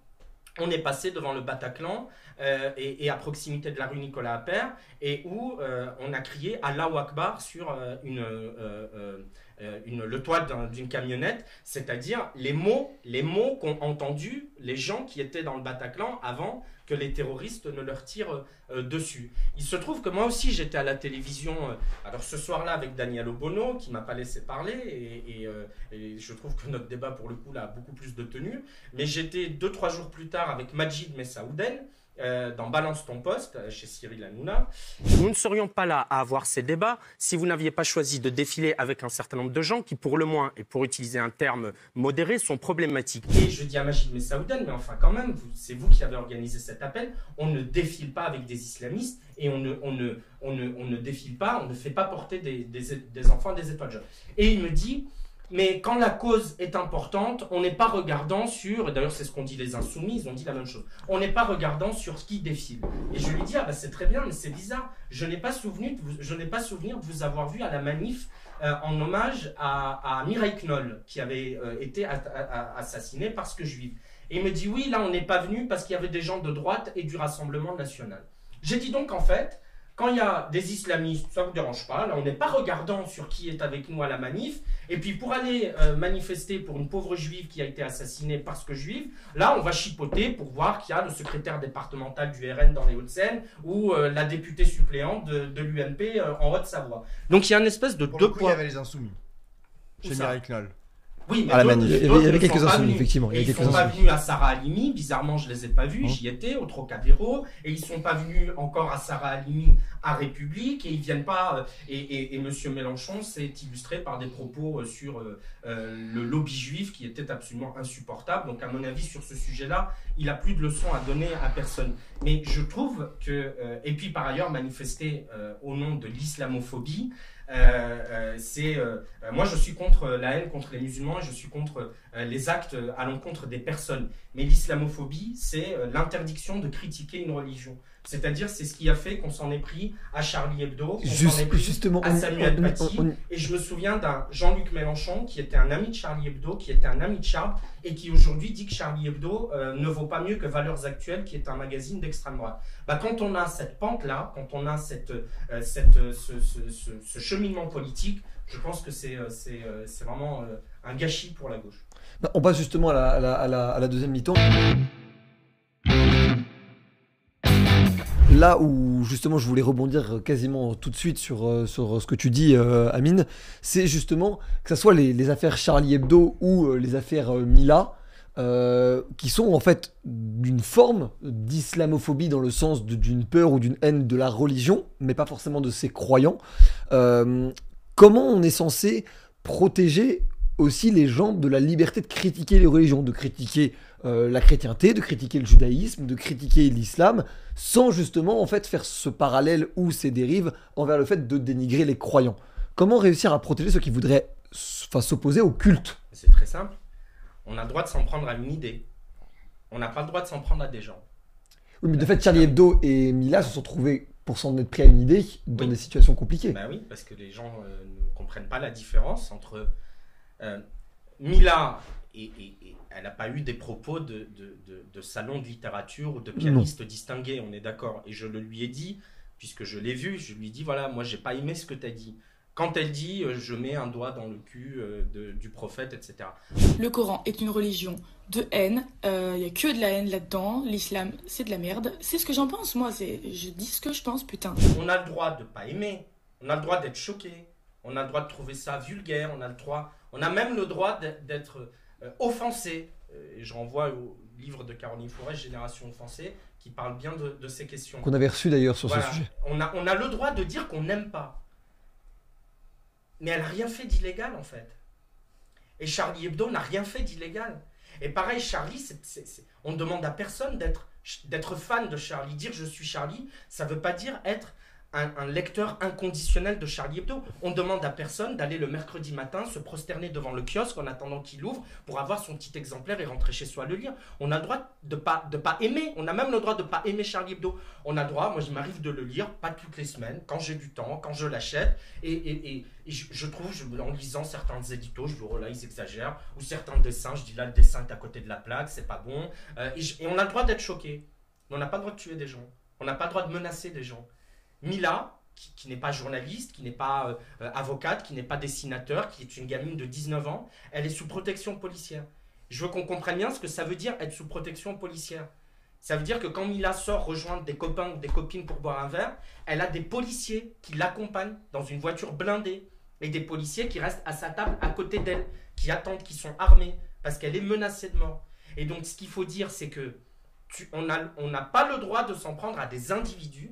on est passé devant le Bataclan euh, et, à proximité de la rue Nicolas Appert et où euh, on a crié Allahu Akbar sur euh, une, le toit d'un- d'une camionnette, c'est-à-dire les mots, les mots qu'ont entendus les gens qui étaient dans le Bataclan avant que les terroristes ne leur tirent euh, dessus. Il se trouve que moi aussi j'étais à la télévision, euh, alors ce soir-là avec Daniel Obono qui m'a pas laissé parler et, euh, je trouve que notre débat pour le coup a beaucoup plus de tenue. Mais j'étais deux trois jours plus tard avec Majid Messaouden euh, dans Balance ton poste euh, chez Cyril Hanouna. Nous ne serions pas là à avoir ces débats si vous n'aviez pas choisi de défiler avec un certain nombre de gens qui, pour le moins, et pour utiliser un terme modéré, sont problématiques. Et je dis à Majid Messaouden, mais enfin quand même, c'est vous qui avez organisé cet appel. On ne défile pas avec des islamistes et on ne, on ne, on ne, on ne défile pas, on ne fait pas porter des, des, des enfants des étoiles jaunes. Et il me dit, mais quand la cause est importante, on n'est pas regardant sur, d'ailleurs c'est ce qu'ont dit les insoumis, ils ont dit la même chose, on n'est pas regardant sur ce qui défile. Et je lui dis, ah bah c'est très bien, mais c'est bizarre, je n'ai pas, souvenir de vous avoir vu à la manif euh, en hommage à, à Mireille Knoll, qui avait euh, été a- a- assassinée parce que juive. Et il me dit, oui, là on n'est pas venu parce qu'il y avait des gens de droite et du Rassemblement national. J'ai dit donc en fait, quand il y a des islamistes, ça ne vous dérange pas, là on n'est pas regardant sur qui est avec nous à la manif, et puis pour aller euh, manifester pour une pauvre juive qui a été assassinée parce que juive, là on va chipoter pour voir qu'il y a le secrétaire départemental du RN dans les Hauts-de-Seine ou euh, la députée suppléante de, de l'UMP euh, en Haute-Savoie. Donc il y a une espèce de Pour deux le coup, il y avait les insoumis. Chez Mireille Knoll. Oui, mais À la d'autres- manif. Il y avait- d'autres il y avait ne quelques insoumis, venus. effectivement, il y ils quelques sont pas venus à Sarah Halimi, bizarrement je les ai pas vus, j'y étais au Trocadéro, et ils sont pas venus encore à Sarah Halimi à République, et ils viennent pas, euh, et, et, et Monsieur Mélenchon s'est illustré par des propos euh, sur euh, le lobby juif qui était absolument insupportable, donc à mon avis sur ce sujet-là, il a plus de leçons à donner à personne. Mais je trouve que, euh, et puis par ailleurs manifester euh, au nom de l'islamophobie, c'est euh, euh, moi je suis contre la haine contre les musulmans je suis contre euh, les actes euh, à l'encontre des personnes. Mais l'islamophobie, c'est euh, l'interdiction de critiquer une religion. C'est-à-dire, c'est ce qui a fait qu'on s'en est pris à Charlie Hebdo, qu'on Juste- s'en est pris justement, à Samuel on- Paty. on- on- Et je me souviens d'un Jean-Luc Mélenchon qui était un ami de Charlie Hebdo, qui était un ami de Charles, et qui aujourd'hui dit que Charlie Hebdo euh, ne vaut pas mieux que Valeurs Actuelles, qui est un magazine d'extrême droite. Bah, quand on a cette pente-là, quand on a cette, euh, cette, euh, ce, ce- ce- ce cheminement politique, je pense que c'est euh, c'est, euh, c'est vraiment euh, un gâchis pour la gauche. On passe justement à la, deuxième mi-temps. Là où justement je voulais rebondir quasiment tout de suite sur, euh, sur ce que tu dis, euh, Amine, c'est justement que ce soit les, affaires Charlie Hebdo ou euh, les affaires euh, Mila, euh, qui sont en fait d'une forme d'islamophobie dans le sens d'une peur ou d'une haine de la religion, mais pas forcément de ses croyants. Euh, comment on est censé protéger aussi les gens de la liberté de critiquer les religions, de critiquer euh, la chrétienté, de critiquer le judaïsme, de critiquer l'islam, sans justement en fait faire ce parallèle ou ces dérives envers le fait de dénigrer les croyants. Comment réussir à protéger ceux qui voudraient s'opposer au culte? C'est très simple. On a le droit de s'en prendre à une idée. On n'a pas le droit de s'en prendre à des gens. Oui, mais de fait, Charlie Hebdo et Mila se sont trouvés pour s'en être pris à une idée dans des situations compliquées. Bah oui, parce que les gens euh, ne comprennent pas la différence entre euh, Mila et, et- et elle n'a pas eu des propos de, de, de- de salon de littérature ou de pianiste distingué, on est d'accord. Et je le lui ai dit, puisque je l'ai vu, je lui ai dit voilà, moi j'ai pas aimé ce que tu as dit. Quand elle dit euh, je mets un doigt dans le cul euh, de- du prophète, etc. Le Coran est une religion de haine. Il y a que de la haine là-dedans. L'islam, c'est de la merde. C'est ce que j'en pense, moi. C'est, je dis ce que je pense, putain. On a le droit de pas aimer, on a le droit d'être choqué, on a le droit de trouver ça vulgaire, on a le droit, on a même le droit d'être- euh, offensé. Euh, et je renvoie au livre de Caroline Forest, Génération offensée, qui parle bien de, de ces questions. Qu'on avait reçu d'ailleurs sur Voilà. ce sujet. On a, on a le droit de dire qu'on n'aime pas. Mais elle n'a rien fait d'illégal en fait. Et Charlie Hebdo n'a rien fait d'illégal. Et pareil, Charlie, c'est- on demande à personne d'être fan de Charlie. Dire je suis Charlie, ça veut pas dire être un, lecteur inconditionnel de Charlie Hebdo. On demande à personne d'aller le mercredi matin se prosterner devant le kiosque en attendant qu'il ouvre pour avoir son petit exemplaire et rentrer chez soi le lire. On a le droit de pas de pas aimer. On a même le droit de pas aimer Charlie Hebdo. On a le droit. Moi, je m'arrive de le lire, pas toutes les semaines, quand j'ai du temps, quand je l'achète. Et, je, trouve, en lisant certains éditos, je dis oh ils exagèrent. Ou certains dessins, je dis là le dessin est à côté de la plaque, c'est pas bon. Euh, et, on a le droit d'être choqué. On n'a pas le droit de tuer des gens. On n'a pas le droit de menacer des gens. Mila, qui, n'est pas journaliste, qui n'est pas euh, euh, avocate, qui n'est pas dessinateur, qui est une gamine de 19 ans, elle est sous protection policière. Je veux qu'on comprenne bien ce que ça veut dire être sous protection policière. Ça veut dire que quand Mila sort rejoindre des copains ou des copines pour boire un verre, elle a des policiers qui l'accompagnent dans une voiture blindée et des policiers qui restent à sa table à côté d'elle, qui attendent, qui sont armés parce qu'elle est menacée de mort. Et donc ce qu'il faut dire, c'est que on n'a pas le droit de s'en prendre à des individus.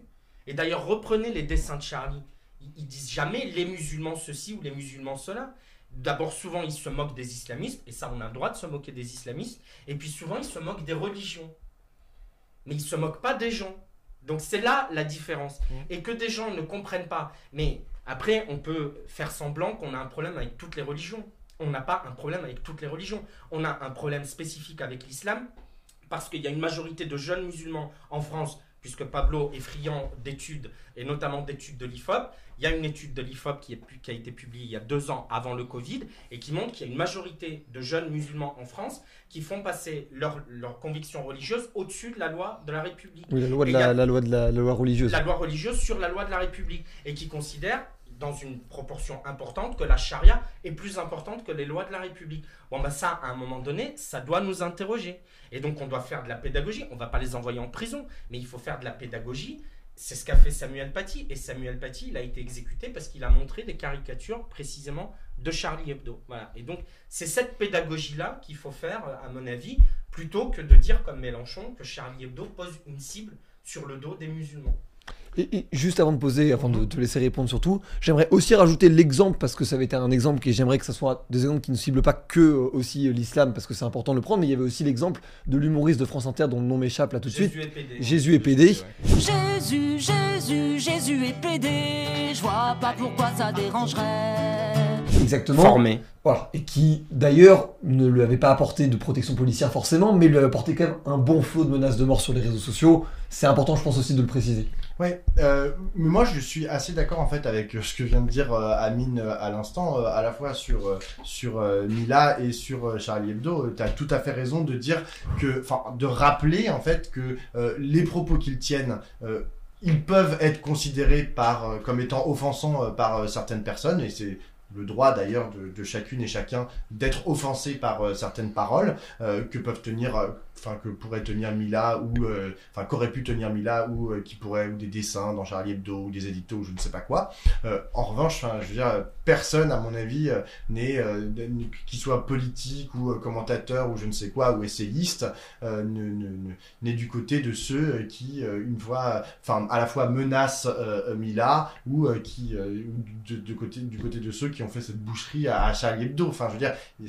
Et d'ailleurs, reprenez les dessins de Charlie. Ils, disent jamais les musulmans ceci ou les musulmans cela. D'abord, souvent, ils se moquent des islamistes, et ça, on a le droit de se moquer des islamistes. Et puis, souvent, ils se moquent des religions. Mais ils se moquent pas des gens. Donc, c'est là la différence. Et que des gens ne comprennent pas. Mais après, on peut faire semblant qu'on a un problème avec toutes les religions. On n'a pas un problème avec toutes les religions. On a un problème spécifique avec l'islam, parce qu'il y a une majorité de jeunes musulmans en France, puisque Pablo est friand d'études, et notamment d'études de l'IFOP. Il y a une étude de l'IFOP qui, est pu- qui a été publiée il y a deux ans avant le Covid, et qui montre qu'il y a une majorité de jeunes musulmans en France qui font passer leurs leurs convictions religieuses au-dessus de la loi de la République. Oui, la loi de la, a- la loi de la, la loi religieuse. la loi religieuse sur la loi de la République et qui considère dans une proportion importante que la charia est plus importante que les lois de la République. Bon, bah ça, à un moment donné, ça doit nous interroger. Et donc, on doit faire de la pédagogie. On va pas les envoyer en prison, mais il faut faire de la pédagogie. C'est ce qu'a fait Samuel Paty. Et Samuel Paty, il a été exécuté parce qu'il a montré des caricatures précisément de Charlie Hebdo. Et donc, c'est cette pédagogie-là qu'il faut faire, à mon avis, plutôt que de dire comme Mélenchon que Charlie Hebdo pose une cible sur le dos des musulmans. Et, et juste avant de poser, avant de te laisser répondre surtout, j'aimerais aussi rajouter l'exemple parce que ça avait été un exemple et j'aimerais que ça soit des exemples qui ne ciblent pas que euh, aussi euh, l'islam parce que c'est important de le prendre, mais il y avait aussi l'exemple de l'humoriste de France Inter dont le nom m'échappe là tout de Jésus suite. est pédé. Jésus est pédé. Jésus, Jésus, Jésus est pédé. Je vois pas pourquoi ça dérangerait. Exactement. Formé. Voilà. Et qui d'ailleurs ne lui avait pas apporté de protection policière forcément, mais lui avait apporté quand même un bon flot de menaces de mort sur les réseaux sociaux. C'est important, je pense aussi de le préciser. Ouais, euh, mais moi je suis assez d'accord en fait avec ce que vient de dire euh, Amine euh, à l'instant, à la fois sur sur Mila et sur Charlie Hebdo. tu as tout à fait raison de dire que, enfin, de rappeler en fait que les propos qu'ils tiennent. ils peuvent être considérés par, comme étant offensants par certaines personnes, et c'est le droit d'ailleurs de, de chacune et chacun d'être offensé par certaines paroles que peuvent tenir, enfin que pourrait tenir Mila ou, euh, enfin qu'aurait pu tenir Mila ou euh, qui pourrait ou des dessins dans Charlie Hebdo ou des éditos ou je ne sais pas quoi. Euh, en revanche, je veux dire, personne à mon avis n'est euh, qui soit politique ou commentateur ou je ne sais quoi ou essayiste euh, ne- ne- ne- n'est du côté de ceux qui une fois, enfin à la fois menacent euh, Mila ou qui euh, de, de côté du côté de ceux qui ont fait cette boucherie à, à Charlie Hebdo. Enfin, je veux dire, le,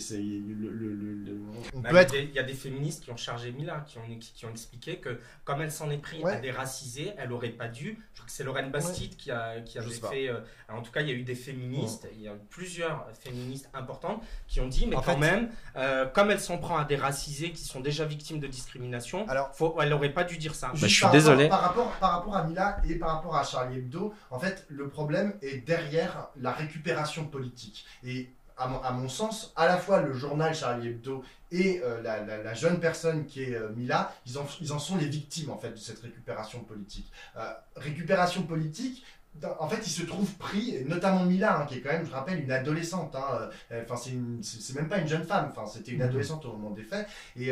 le- le- on Bah, peut être il y a des féministes qui ont chargé Mila, qui ont, qui ont expliqué que comme elle s'en est pris à des racisés, elle aurait pas dû. Je crois que c'est Lorraine Bastide qui, a, qui Je avait fait. euh, en tout cas, il y a eu des féministes, il y a eu plusieurs féministes importantes qui ont dit, mais En quand fait- même, euh, comme elle s'en prend à des racisés qui sont déjà victimes de discrimination, faut, elle aurait pas dû dire ça. Juste par Rapport, par, rapport, par rapport à Mila et par rapport à Charlie Hebdo, en fait, le problème est derrière la récupération politique. Et à mon, à mon sens, à la fois le journal Charlie Hebdo et euh, la, la- la jeune personne qui est euh, Mila, ils en, ils en sont les victimes en fait de cette récupération politique. Euh, récupération politique. dans- En fait, ils se trouvent pris, et notamment Mila, hein, qui est quand même, je rappelle, une adolescente. hein, Enfin, c'est c'est même pas une jeune femme. Enfin, c'était une Mhm. adolescente au moment des faits. Et,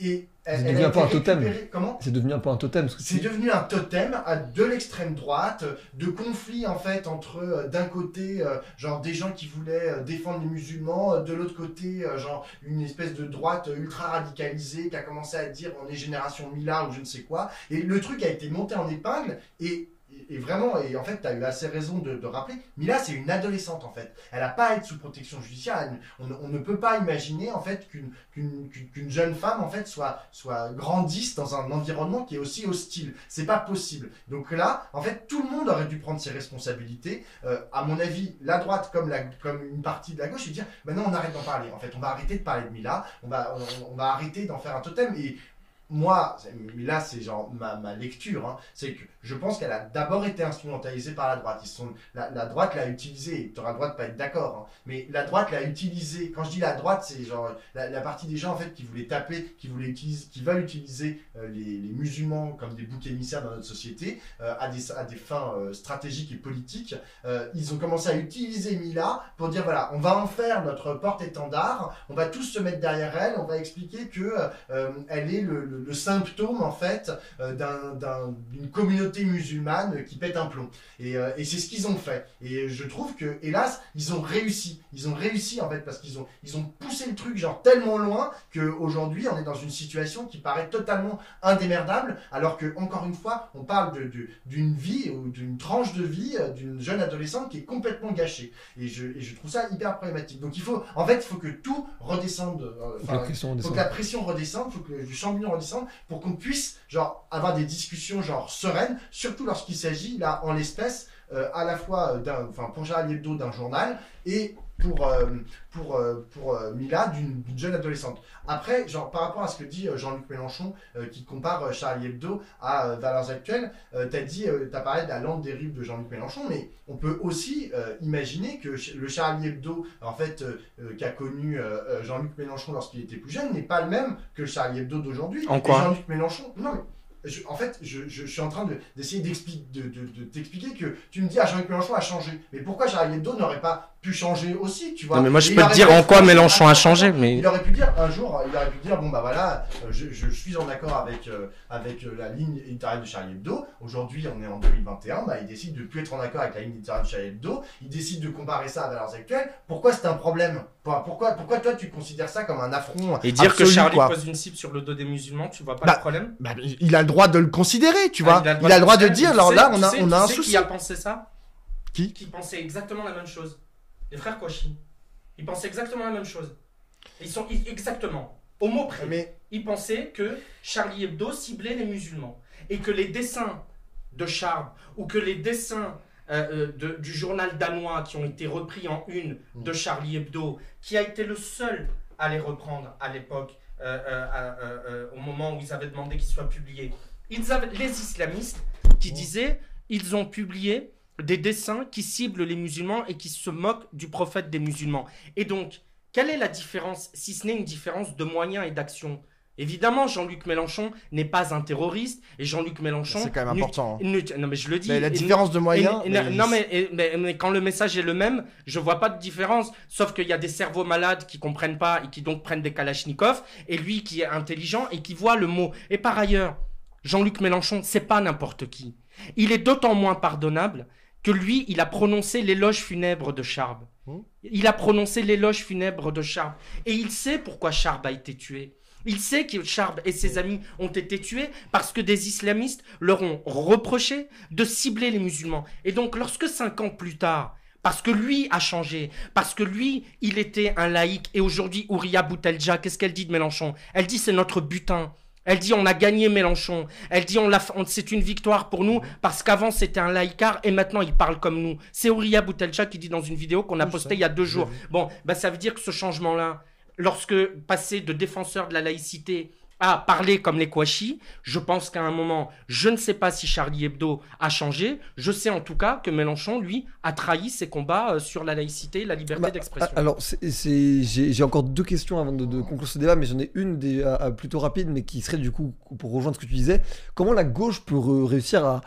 et C'est elle, devenu elle a un peu été un totem. récupérée- Comment C'est devenu un peu un totem. que c'est devenu un totem à- de l'extrême droite, de conflits en fait entre euh, d'un côté euh, genre des gens qui voulaient euh, défendre les musulmans, de l'autre côté genre une espèce de droite ultra radicalisée qui a commencé à dire on est génération Mila ou je ne sais quoi. Et le truc a été monté en épingle et et vraiment, et en fait, tu as eu assez raison de, rappeler, Mila, c'est une adolescente, en fait. Elle n'a pas à être sous protection judiciaire. On, ne- peut pas imaginer, en fait, qu'une jeune femme, en fait, soit, grandisse dans un environnement qui est aussi hostile. C'est pas possible. Donc là, en fait, tout le monde aurait dû prendre ses responsabilités. Euh, à mon avis, la droite, comme, une partie de la gauche, et dire, maintenant, on arrête d'en parler. En fait, on va arrêter de parler de Mila. On va, arrêter d'en faire un totem. Et moi, là c'est genre ma, ma lecture, hein, c'est que je pense qu'elle a d'abord été instrumentalisée par la droite. Ils sont, la, droite l'a utilisée, tu auras le droit de pas être d'accord, hein, mais la droite l'a utilisée. Quand je dis la droite, c'est genre la, partie des gens en fait qui voulaient taper, qui, voulaient utiliser, qui veulent utiliser euh, les, musulmans comme des boucs émissaires dans notre société euh, à, des, fins euh, stratégiques et politiques. Ils ont commencé à utiliser Mila pour dire voilà, on va en faire notre porte-étendard, on va tous se mettre derrière elle, on va expliquer que elle est le, symptôme en fait d'un- d'un- d'une communauté musulmane qui pète un plomb. Et, euh, et c'est ce qu'ils ont fait. Et je trouve que, hélas, ils ont réussi. Ils ont réussi en fait parce qu'ils ont, ils ont poussé le truc genre tellement loin qu'aujourd'hui on est dans une situation qui paraît totalement indémerdable alors que, encore une fois, on parle de- de- d'une vie ou d'une tranche de vie euh, d'une jeune adolescente qui est complètement gâchée. Et je, et je trouve ça hyper problématique. Donc il faut, en fait, il faut que tout redescende. euh, Faut que la pression faut redescende. que la pression redescende, faut que du champignon redescende pour qu'on puisse genre avoir des discussions genre sereines, surtout lorsqu'il s'agit là en l'espèce euh, à la fois euh, d'un, enfin pour Charlie Hebdo d'un journal et pour euh, pour euh, pour Mila d'une d'une jeune adolescente. Après, genre par rapport à ce que dit Jean-Luc Mélenchon qui compare Charlie Hebdo à Valeurs Actuelles, t'as dit, t'as parlé de la lente dérive de Jean-Luc Mélenchon, mais on peut aussi imaginer que le Charlie Hebdo, en fait, qu'a connu Jean-Luc Mélenchon lorsqu'il était plus jeune, n'est pas le même que le Charlie Hebdo d'aujourd'hui. En Et quoi Jean-Luc Mélenchon, non mais. En fait, je, suis en train de- d'essayer d'expliquer, de, de- de t'expliquer que tu me dis, ah, Jean-Luc Mélenchon a changé. Mais pourquoi Charlie Hebdo n'aurait pas pu changer aussi, tu vois Non, mais moi, je Et peux te dire en quoi Mélenchon a changé, mais- Il aurait pu dire un jour, il aurait pu dire, bon bah voilà, euh, je, je suis en accord avec, euh, avec euh, la ligne éditoriale de Charlie Hebdo. Aujourd'hui, on est en 2021, bah, il décide de plus être en accord avec la ligne éditoriale de Charlie Hebdo. Il décide de comparer ça à Valeurs Actuelles. Pourquoi c'est un problème? Pourquoi, pourquoi, toi tu considères ça comme un affront Et dire que absolu, Charlie quoi? pose une cible sur le dos des musulmans, tu vois pas Bah, le problème? bah, il a le droit de le considérer, tu vois. Ah, il a le droit de dire, alors là, on a, sais- on a un sais souci. Qui a pensé ça? Qui? Qui pensait exactement la même chose. Les frères Kouachi. Ils pensaient exactement la même chose. Ils sont ils- exactement, au mot près. Ils pensaient que Charlie Hebdo ciblait les musulmans. Et que les dessins de Charb ou que les dessins euh, euh, de- du journal danois qui ont été repris en une de Charlie Hebdo, qui a été le seul à les reprendre à l'époque, euh, euh, euh, euh, au moment où ils avaient demandé qu'ils soient publiés. Ils avaient, les islamistes qui disaient ils ont publié des dessins qui ciblent les musulmans et qui se moquent du prophète des musulmans. Et donc, quelle est la différence, si ce n'est une différence de moyens et d'action? Évidemment, Jean-Luc Mélenchon n'est pas un terroriste et Jean-Luc Mélenchon. C'est quand même important, hein. Non, mais je le dis. Mais la différence de moyens, mais- non, mais, et- mais- mais quand le message est le même, je vois pas de différence. Sauf qu'il y a des cerveaux malades qui comprennent pas et qui donc prennent des kalachnikovs, et lui qui est intelligent et qui voit le mot. Et par ailleurs, Jean-Luc Mélenchon, c'est pas n'importe qui. Il est d'autant moins pardonnable que lui, il a prononcé l'éloge funèbre de Charb. Il a prononcé l'éloge funèbre de Charb. Et il sait pourquoi Charb a été tué. Il sait que Charb et ses amis ont été tués parce que des islamistes leur ont reproché de cibler les musulmans. Et donc, lorsque cinq ans plus tard, parce que lui a changé, parce que lui, il était un laïc, et aujourd'hui, Ouria Boutelja, qu'est-ce qu'elle dit de Mélenchon? Elle dit c'est notre butin. Elle dit on a gagné Mélenchon. Elle dit on c'est une victoire pour nous parce qu'avant c'était un laïcard et maintenant il parle comme nous. C'est Ouria Boutelcha qui dit dans une vidéo qu'on a postée il y a deux jours. Bon, bah ça veut dire que ce changement-là, lorsque passer de défenseur de la laïcité à parler comme les Kouachi, je pense qu'à un moment, je ne sais pas si Charlie Hebdo a changé. Je sais en tout cas que Mélenchon, lui, a trahi ses combats euh, sur la laïcité et la liberté Bah, d'expression. Alors, j'ai encore deux questions avant de, de conclure ce débat, mais j'en ai une des, à- à plutôt rapide, mais qui serait du coup, pour rejoindre ce que tu disais, comment la gauche peut réussir à-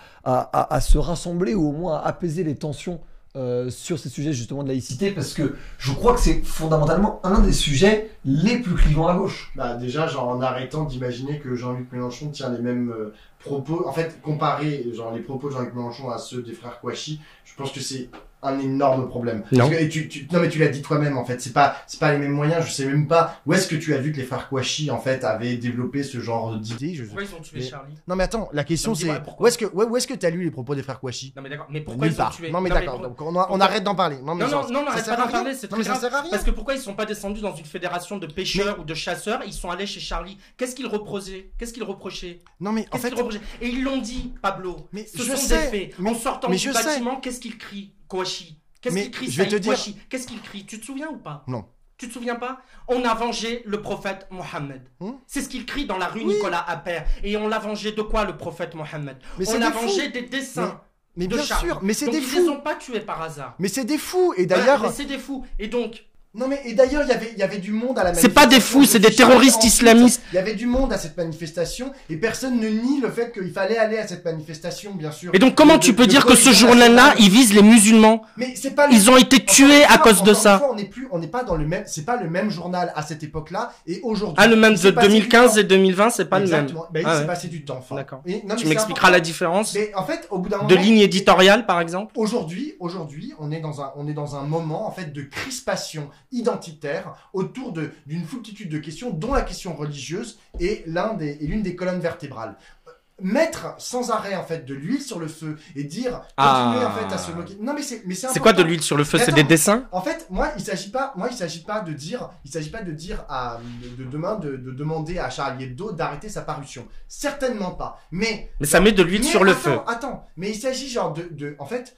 à se rassembler ou au moins à apaiser les tensions euh, sur ces sujets justement de laïcité Parce que je crois que c'est fondamentalement un des sujets les plus clivants à gauche. Bah déjà, genre en arrêtant d'imaginer que Jean-Luc Mélenchon tient les mêmes euh, propos, en fait, comparer les propos de Jean-Luc Mélenchon à ceux des frères Kouachi, je pense que c'est un énorme problème. Non. Parce que- et tu, tu- non mais tu l'as dit toi-même en fait, c'est pas c'est pas les mêmes moyens. Je sais même pas où est-ce que tu as vu que les frères Kouachi en fait avaient développé ce genre d'idée. Je... Pourquoi ils ont tué Mais- Charlie Non mais attends, la question c'est où est-ce que ouais, où est-ce que t'as lu les propos des frères Kouachi? Non mais d'accord, mais pourquoi ils ont tué Non mais Non, mais d'accord, donc on, a- on pourquoi- arrête d'en parler. Non mais non, genre, non, non, ça arrête sert pas à d'en rien. parler, c'est très mais ça grave. sert à rien. Parce que pourquoi ils sont pas descendus dans une fédération de pêcheurs ou de chasseurs? Ils sont allés chez Charlie. Qu'est-ce qu'ils reprochaient? Qu'est-ce qu'ils reprochaient? Non mais en Qu'est-ce fait qu'ils reprochaient? Et ils l'ont dit, Pablo. Mais Ce je sont sais, des faits. en sortant du bâtiment, qu'est-ce qu'ils crient? Kouachi Qu'est-ce qu'il crie Saïd dire- Qu'est-ce qu'il crie? Tu te souviens ou pas? Non. Tu te souviens pas? On a vengé le prophète Mohammed. Hmm? C'est ce qu'il crie dans la rue Nicolas Appert. Et on l'a vengé de quoi le prophète Mohammed? Mais c'est On a fous. vengé des dessins. Mais de bien sûr, mais c'est des ils fous. les ont pas tués par hasard. Mais c'est des fous et d'ailleurs mais c'est des fous. Et donc Non mais et d'ailleurs il y avait il y avait du monde à la C'est pas des manifestation. fous, c'est des terroristes islamistes. Il y avait du monde à cette manifestation et personne ne nie le fait qu'il fallait aller à cette manifestation bien sûr. Et donc comment tu de- peux de dire que ce journal-là, il vise les musulmans Mais c'est pas le- Ils ont été tués à cause de ça. fois, on n'est plus on n'est pas dans le même c'est pas le même journal à cette époque-là et aujourd'hui. Ah, le même de passé du 2015 temps. et 2020, c'est pas le même. Exactement. Ben, il Ah s'est ouais. passé du temps. enfin. D'accord. Tu c'est m'expliqueras la différence Mais en fait, au bout d'un moment, de ligne éditoriale, par exemple? Aujourd'hui, aujourd'hui, on est dans un, on est dans un moment en fait de crispation identitaire autour d'une foultitude de questions, dont la question religieuse est l'un des, l'une des colonnes vertébrales. Mettre sans arrêt en fait de l'huile sur le feu et dire continuer Ah. en fait à se moquer. Non mais c'est mais c'est C'est quoi de l'huile sur le feu? C'est des dessins? En fait, moi, il s'agit pas, moi, il s'agit pas de dire, il s'agit pas de dire à de, de demain de, de demander à Charlie Hebdo d'arrêter sa parution. Certainement pas. Mais Mais ça met de l'huile sur le attends, feu. Attends, mais il s'agit genre de, de en fait,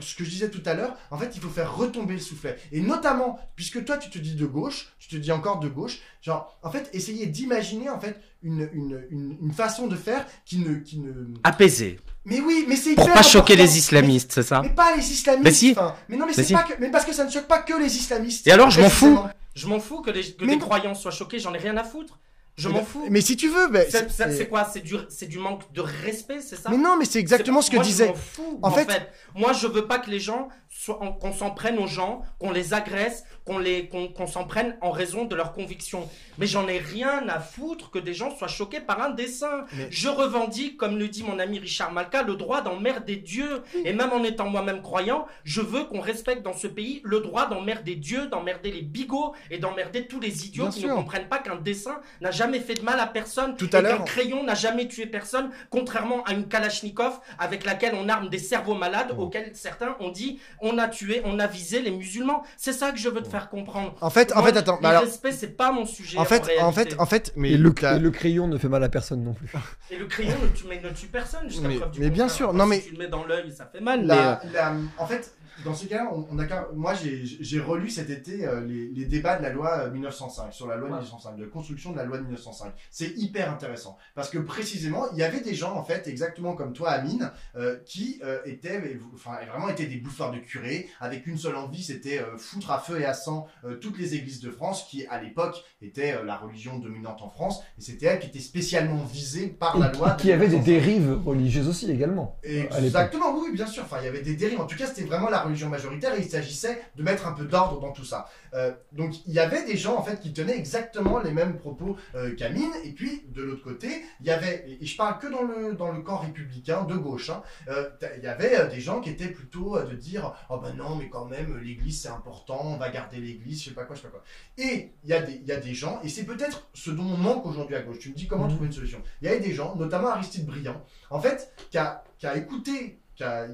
ce que je disais tout à l'heure, en fait, il faut faire retomber le soufflet. Et notamment, puisque toi, tu te dis de gauche, tu te dis encore de gauche, genre, en fait, essayer d'imaginer, en fait, une, une, une, une façon de faire qui ne, qui ne... Apaisé. Mais oui, mais c'est Pour hyper pas choquer les islamistes, c'est ça Mais pas les islamistes. Mais si. enfin, Mais non, mais Mais c'est si. pas que, mais parce que ça ne choque pas que les islamistes. Et alors, je m'en fous. Je m'en fous que les, que les croyants soient choqués, j'en ai rien à foutre. Je m'en fous. Mais si tu veux, ben, C'est- quoi? C'est du, manque de respect, c'est ça? Mais non, mais c'est exactement ce que moi, disait- Je m'en fous, En en, fait- fait, moi, je veux pas que les gens en- qu'on s'en prenne aux gens, qu'on les agresse, qu'on les, qu'on, s'en prenne en raison de leurs convictions. Mais j'en ai rien à foutre que des gens soient choqués par un dessin. Mais- Je revendique, comme le dit mon ami Richard Malka, le droit d'emmerder Dieu. Et même en étant moi-même croyant, je veux qu'on respecte dans ce pays le droit d'emmerder Dieu, d'emmerder les bigots et d'emmerder tous les idiots Bien qui sûr. ne comprennent pas qu'un dessin n'a jamais fait de mal à personne. Tout à l'heure- crayon n'a jamais tué personne, contrairement à une Kalachnikov avec laquelle on arme des cerveaux malades auxquels certains ont dit on a tué, on a visé les musulmans. C'est ça que je veux te faire comprendre. En fait- en fait, attends, Le bah alors- respect, c'est pas mon sujet. En fait, en fait, en fait, mais et, le, t'as- et le crayon ne fait mal à personne non plus. Et le crayon ne tue, mais ne tue personne jusqu'à Mais- preuve du mais bien sûr, non, si mais- tu le mets dans l'œil, ça fait mal. La- mais, euh, la- en fait, dans ce cas-là, on, on a moi j'ai relu cet été euh, les, les débats de la loi euh, 1905 sur la loi de 1905, de construction de la loi de 1905. C'est hyper intéressant parce que précisément il y avait des gens en fait exactement comme toi Amine euh, qui euh, étaient enfin vraiment étaient des bouffeurs de curés avec une seule envie c'était euh, foutre à feu et à sang euh, toutes les églises de France qui à l'époque étaient euh, la religion dominante en France et c'était elles qui étaient spécialement visées par la loi. qui, qui de avait des 1905. dérives religieuses aussi également. Exactement, oui, oui, bien sûr. Enfin, il y avait des dérives. En tout cas, c'était vraiment la religion majoritaire et il s'agissait de mettre un peu d'ordre dans tout ça. Euh, donc, il y avait des gens en fait qui tenaient exactement les mêmes propos euh, qu'Amine. Et puis, de l'autre côté, il y avait, et je parle que dans le dans le camp républicain de gauche, hein, euh, il y avait des gens qui étaient plutôt de dire, oh ben non, mais quand même, l'Église c'est important, on va garder l'Église, je sais pas quoi, je sais pas quoi. Et il y a des il y a des gens, et c'est peut-être ce dont on manque aujourd'hui à gauche. Tu me dis comment Mhm. trouver une solution. Il y avait des gens, notamment Aristide Briand, en fait, qui a, qui a écouté, qui a-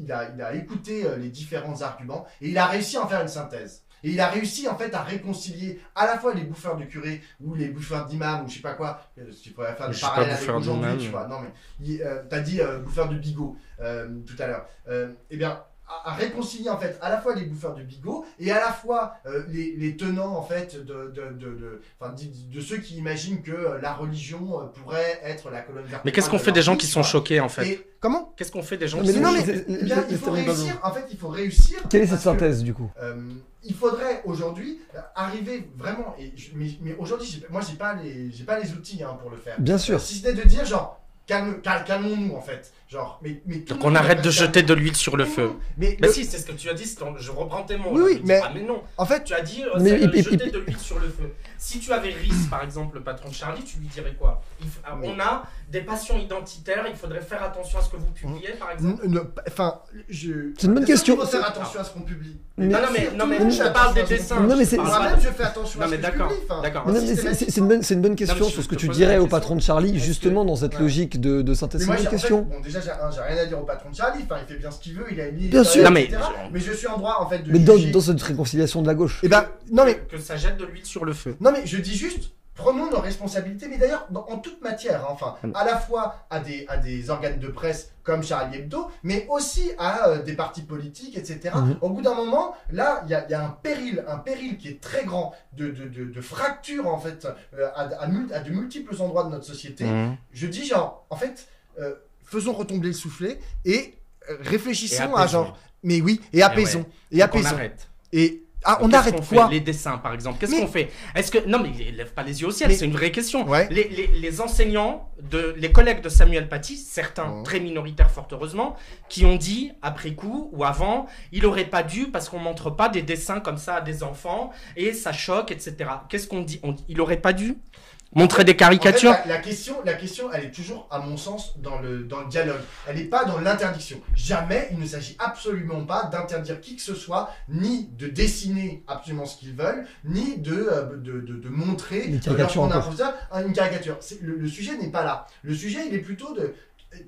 il, a, il a écouté euh, les différents arguments et il a réussi à en faire une synthèse. Et il a réussi en fait à réconcilier à la fois les bouffeurs de curés ou les bouffeurs d'imams ou je sais pas quoi. euh, Tu pourrais faire des parallèles avec bouffeur aujourd'hui, d'imam. tu vois. Non mais euh, t'as dit euh, bouffeurs de bigot euh, tout à l'heure. Eh bien à, à réconcilier en fait à la fois les bouffeurs de bigot et à la fois euh, les, les tenants en fait de de, de, de, enfin, de- de ceux qui imaginent que euh, la religion euh, pourrait être la colonne vertébrale. mais qu'est-ce qu'on fait des gens qui sont choqués en fait Et comment Qu'est-ce qu'on fait des gens Non, qui mais sont non, mais choqués bien, il faut réussir. En fait, il faut réussir. Quelle est cette que, synthèse du coup euh, Il faudrait aujourd'hui arriver vraiment. Et je- mais mais aujourd'hui, moi, j'ai pas les, j'ai pas les outils hein, pour le faire. Bien sûr. Euh, si ce n'est de dire genre calme, cal- calmons-nous en fait. Genre, mais, mais tout Donc on arrête de jeter de l'huile sur le Mais feu. non, mais Mais le- si, c'est ce que tu as dit, ton- je reprends tes mots. Oui, mais- ah, mais non. En fait, Tu as dit, euh, Mais- euh, et- jeter et- de l'huile sur le feu. Si tu avais Rhys, par exemple, le patron de Charlie, tu lui dirais quoi? Il On a des passions identitaires, il faudrait faire attention à ce que vous publiez, par exemple? Enfin, je. C'est une bonne question. qu'il faut faire attention à ce qu'on publie? Mais- Non, non, mais, non, mais je parle des dessins. Non, mais je c'est- je fais attention à Non, ce mais que je d'accord, c'est- une, bonne- c'est une bonne question sur ce que tu dirais au patron de Charlie, justement dans cette logique de, synthèse. C'est une bonne question. Déjà, j'ai rien à dire au patron de Charlie. Enfin, il fait bien ce qu'il veut, il a une Bien sûr. Non, mais- mais je suis en droit, en fait, de Mais dans, cette réconciliation de la gauche. Eh ben, non, mais Que ça jette de l'huile sur le feu. Non mais je dis juste, prenons nos responsabilités, mais d'ailleurs en toute matière, hein, enfin, à la fois à des, à des organes de presse comme Charlie Hebdo, mais aussi à euh, des partis politiques, etc. Mhm. Au bout d'un moment, là, il y a, il y a un péril, un péril qui est très grand de, de, de, de fracture en fait euh, à, à mul- à de multiples endroits de notre société. Mhm. Je dis genre, en fait, euh, faisons retomber le soufflet et euh, réfléchissons Et à apaisons. genre, mais oui, et apaisons, ouais. et Donc on apaisons. arrête. Et ah, on arrête quoi? Les dessins, par exemple. Qu'est-ce Mais- qu'on fait? Est-ce que non, mais lève pas les yeux au ciel. Mais- C'est une vraie question. Ouais. Les, les- les enseignants, de, les collègues de Samuel Paty, certains très minoritaires, fort heureusement, qui ont dit après coup ou avant, il aurait pas dû parce qu'on montre pas des dessins comme ça à des enfants et ça choque, etc. Qu'est-ce qu'on dit? On dit, Il aurait pas dû? Montrer des caricatures. En fait, la, la question, la question, elle est toujours, à mon sens, dans le, dans le dialogue. Elle n'est pas dans l'interdiction. Jamais, il ne s'agit absolument pas d'interdire qui que ce soit, ni de dessiner absolument ce qu'ils veulent, ni de, euh, de, de, de montrer Une caricature lorsqu'on a encore. fait ça, une caricature. Le sujet n'est pas là. Le sujet, il est plutôt de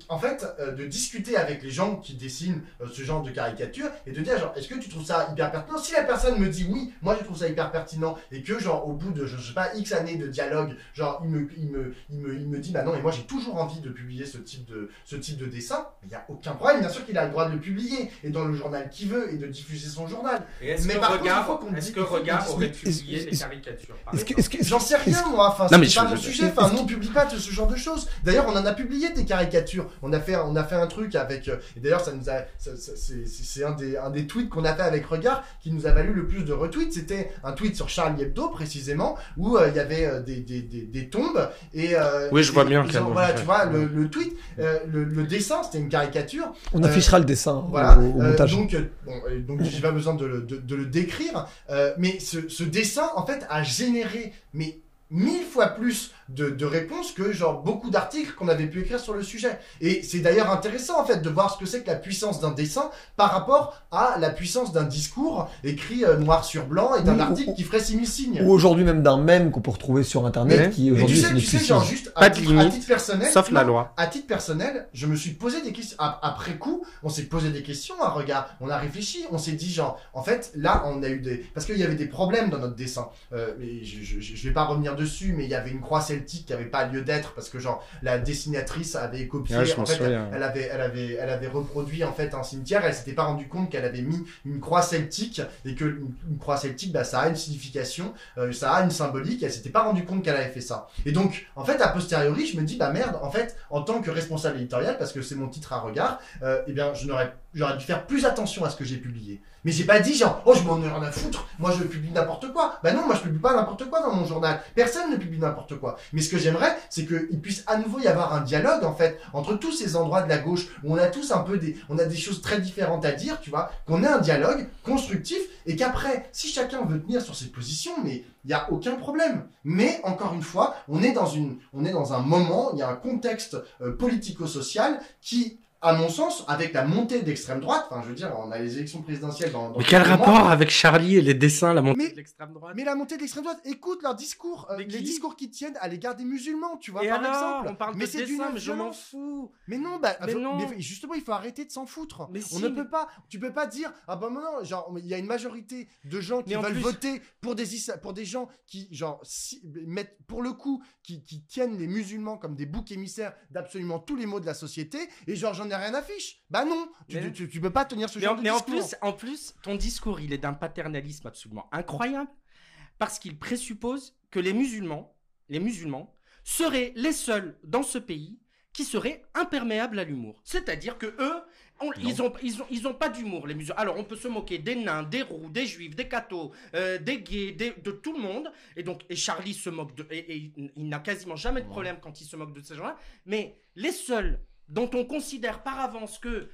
en fait, euh, de discuter avec les gens qui dessinent euh, ce genre de caricature et de dire genre, est-ce que tu trouves ça hyper pertinent? Si la personne me dit oui, moi je trouve ça hyper pertinent et que genre au bout de je sais pas X années de dialogue, genre il me, il me, il me, il me dit bah non mais moi j'ai toujours envie de publier ce type de, ce type de dessin, il n'y a aucun problème, bien sûr qu'il a le droit de le publier et dans le journal qu'il veut et de diffuser son journal. Et est-ce Mais que par contre, Regard, qu'on est-ce que Regard aurait publié des caricatures J'en sais rien moi, enfin Non, c'est je- pas mon je- sujet, enfin nous on publie pas ce genre de choses. D'ailleurs on en a publié des caricatures, on a fait, un- on a fait un truc avec, euh, et d'ailleurs ça nous a, c'est c'est un des, un des tweets qu'on a fait avec Regard qui nous a valu le plus de retweets, c'était un tweet sur Charlie Hebdo précisément, où euh, il y avait euh, des, des, des, des tombes, et... euh, Oui, je vois bien genre, Voilà, tu vois, le, le tweet, euh, le, le dessin c'était une caricature, On Euh, affichera le dessin voilà, au, au euh, montage. donc, bon, donc j'ai pas besoin de le, de, de le décrire, euh, mais ce, ce dessin en fait a généré mais mille fois plus de, de réponses que genre beaucoup d'articles qu'on avait pu écrire sur le sujet. Et c'est d'ailleurs intéressant en fait de voir ce que c'est que la puissance d'un dessin par rapport à la puissance d'un discours écrit euh, noir sur blanc et d'un Oui, article ou- qui ferait 6000 signes. Ou aujourd'hui même d'un mème qu'on peut retrouver sur internet qui Et tu aujourd'hui sais, tu sais, puissance. genre juste Pas à de titre, à limite, titre personnel, sauf la loi. À titre personnel, je me suis posé des questions. ap- Après coup, on s'est posé des questions. Un regard, on a réfléchi, on s'est dit genre, en fait, là, on a eu des, parce qu'il y avait des problèmes dans notre dessin. Euh, mais je, je, je vais pas revenir dessus, mais il y avait une croix celtique qui avait pas lieu d'être parce que genre la dessinatrice avait copié. Ouais, en fait, elle avait, elle avait, elle avait reproduit en fait un cimetière. Elle s'était pas rendu compte qu'elle avait mis une croix celtique et que une, une croix celtique, bah, ça a une signification, euh, ça a une symbolique. Elle s'était pas rendu compte qu'elle avait fait ça. Et donc, en fait, a posteriori, je me dis, bah merde, en fait, en tant que responsable éditorial, parce que c'est mon titre à regard, euh, eh bien, je n'aurais, j'aurais dû faire plus attention à ce que j'ai publié. Mais j'ai pas dit genre, oh, je m'en ai rien à foutre, moi je publie n'importe quoi. Bah non, moi je publie pas n'importe quoi dans mon journal. Personne ne publie n'importe quoi. Mais ce que j'aimerais, c'est qu'il puisse à nouveau y avoir un dialogue, en fait, entre tous ces endroits de la gauche où on a tous un peu des, on a des choses très différentes à dire, tu vois, qu'on ait un dialogue constructif et qu'après, si chacun veut tenir sur ses positions, mais il y a aucun problème. Mais encore une fois, on est dans une, on est dans un moment, il y a un contexte euh, politico-social qui à mon sens, avec la montée d'extrême droite, enfin, je veux dire, on a les élections présidentielles dans. dans Mais quel mois. rapport avec Charlie et les dessins, la montée Mais- de l'extrême droite Mais la montée de l'extrême droite, écoute leurs discours, euh, les discours qui tiennent à l'égard des musulmans, tu vois, Et par alors exemple. On parle mais de c'est dessin, mais je m'en fous. Mais non, bah, Mais faut- non. mais justement, il faut arrêter de s'en foutre. Mais on si, ne mais- peut pas, tu peux pas dire, ah bah non, genre, il y a une majorité de gens qui veulent plus- voter pour des, pour des gens qui, genre, si- mettent, pour le coup, qui, qui tiennent les musulmans comme des boucs émissaires d'absolument tous les maux de la société, et genre, j'en ai rien à fiche. Bah non, tu, Mais- tu, tu- tu peux pas tenir ce Mais, genre en, de mais en discours. plus, en plus, ton discours, il est d'un paternalisme absolument incroyable, parce qu'il présuppose que les musulmans, les musulmans, seraient les seuls dans ce pays qui seraient imperméables à l'humour. C'est-à-dire que eux, on- ils ont, ils ont, ils ont pas d'humour, les musulmans. Alors, on peut se moquer des nains, des roux, des juifs, des cathos, euh, des gays, des- de tout le monde. Et donc, et Charlie se moque de, et, et il- il n'a quasiment jamais de problème quand il se moque de ces gens-là. Mais les seuls dont on considère par avance que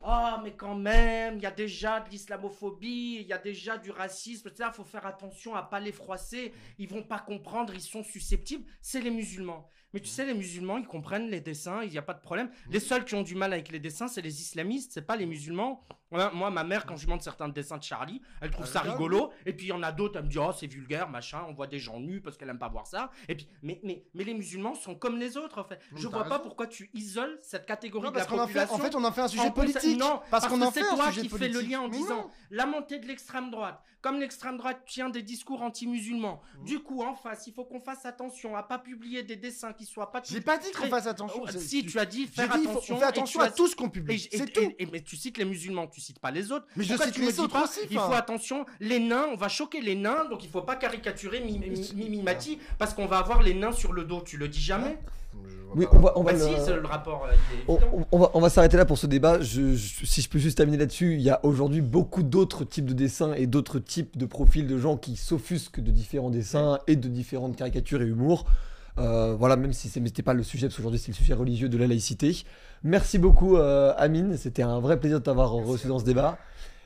ah, mais quand même, il y a déjà de l'islamophobie, il y a déjà du racisme, etc. Il faut faire attention à pas les froisser. Ils vont pas comprendre, ils sont susceptibles. C'est les musulmans. Mais tu sais, les musulmans, ils comprennent les dessins, il n'y a pas de problème. Les seuls qui ont du mal avec les dessins, c'est les islamistes, c'est pas les musulmans. Moi, ma mère, quand je montre certains dessins de Charlie, elle trouve Ah, ça regarde. rigolo. Et puis il y en a d'autres, elle me dit, oh, c'est vulgaire, machin, on voit des gens nus parce qu'elle aime pas voir ça. Et puis, mais, mais, mais les musulmans sont comme les autres, en fait. Je vois pas pourquoi tu isoles cette catégorie Non, de la parce qu'on en fait- population. en fait, on en fait un sujet politique. Non, Parce qu'on que en c'est fait un toi sujet qui fais le politique. lien en Mais disant non. la montée de l'extrême droite. Comme l'extrême droite tient des discours anti-musulmans. Mmh. Du coup, en face, il faut qu'on fasse attention à pas publier des dessins qui soient pas. J'ai pas dit qu'on fasse attention, Oh, c'est- Si, tu as dit faire on attention. fait à tout ce qu'on publie, c'est tout. mais tu cites les musulmans, tu cites pas les autres. Mais je Pourquoi cite tu les me dis pas, aussi, Il faut attention, les nains, on va choquer les nains, donc il faut pas caricaturer Mimi Mimi Mati parce qu'on va avoir les nains sur le dos. Tu le dis jamais Oui, on va, on va Bah si, le- c'est le rapport. euh, il est On, va, on va s'arrêter là pour ce débat. Je- je- si je peux juste terminer là-dessus, il y a aujourd'hui beaucoup d'autres types de dessins et d'autres types de profils de gens qui s'offusquent de différents dessins et de différentes caricatures et humours. Euh, voilà, même si ce n'était pas le sujet, parce qu'aujourd'hui c'est le sujet religieux de la laïcité. Merci beaucoup euh, Amine, c'était un vrai plaisir de t'avoir reçu dans ce débat.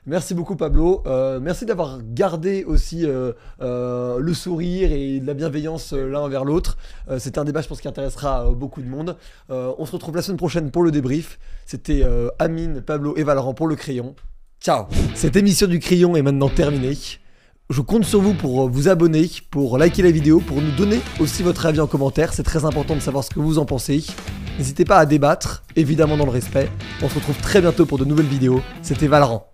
Merci beaucoup Pablo. Euh, merci d'avoir gardé aussi euh, euh, le sourire et de la bienveillance l'un envers l'autre. C'était un débat, je pense, qui intéressera beaucoup de monde. On se retrouve la semaine prochaine pour le débrief. C'était Amine, Pablo et Valorant pour le crayon. Ciao Cette émission du crayon est maintenant terminée. Je compte sur vous pour euh, vous abonner, pour liker la vidéo, pour nous donner aussi votre avis en commentaire. C'est très important de savoir ce que vous en pensez. N'hésitez pas à débattre, évidemment dans le respect. On se retrouve très bientôt pour de nouvelles vidéos. C'était Valorant.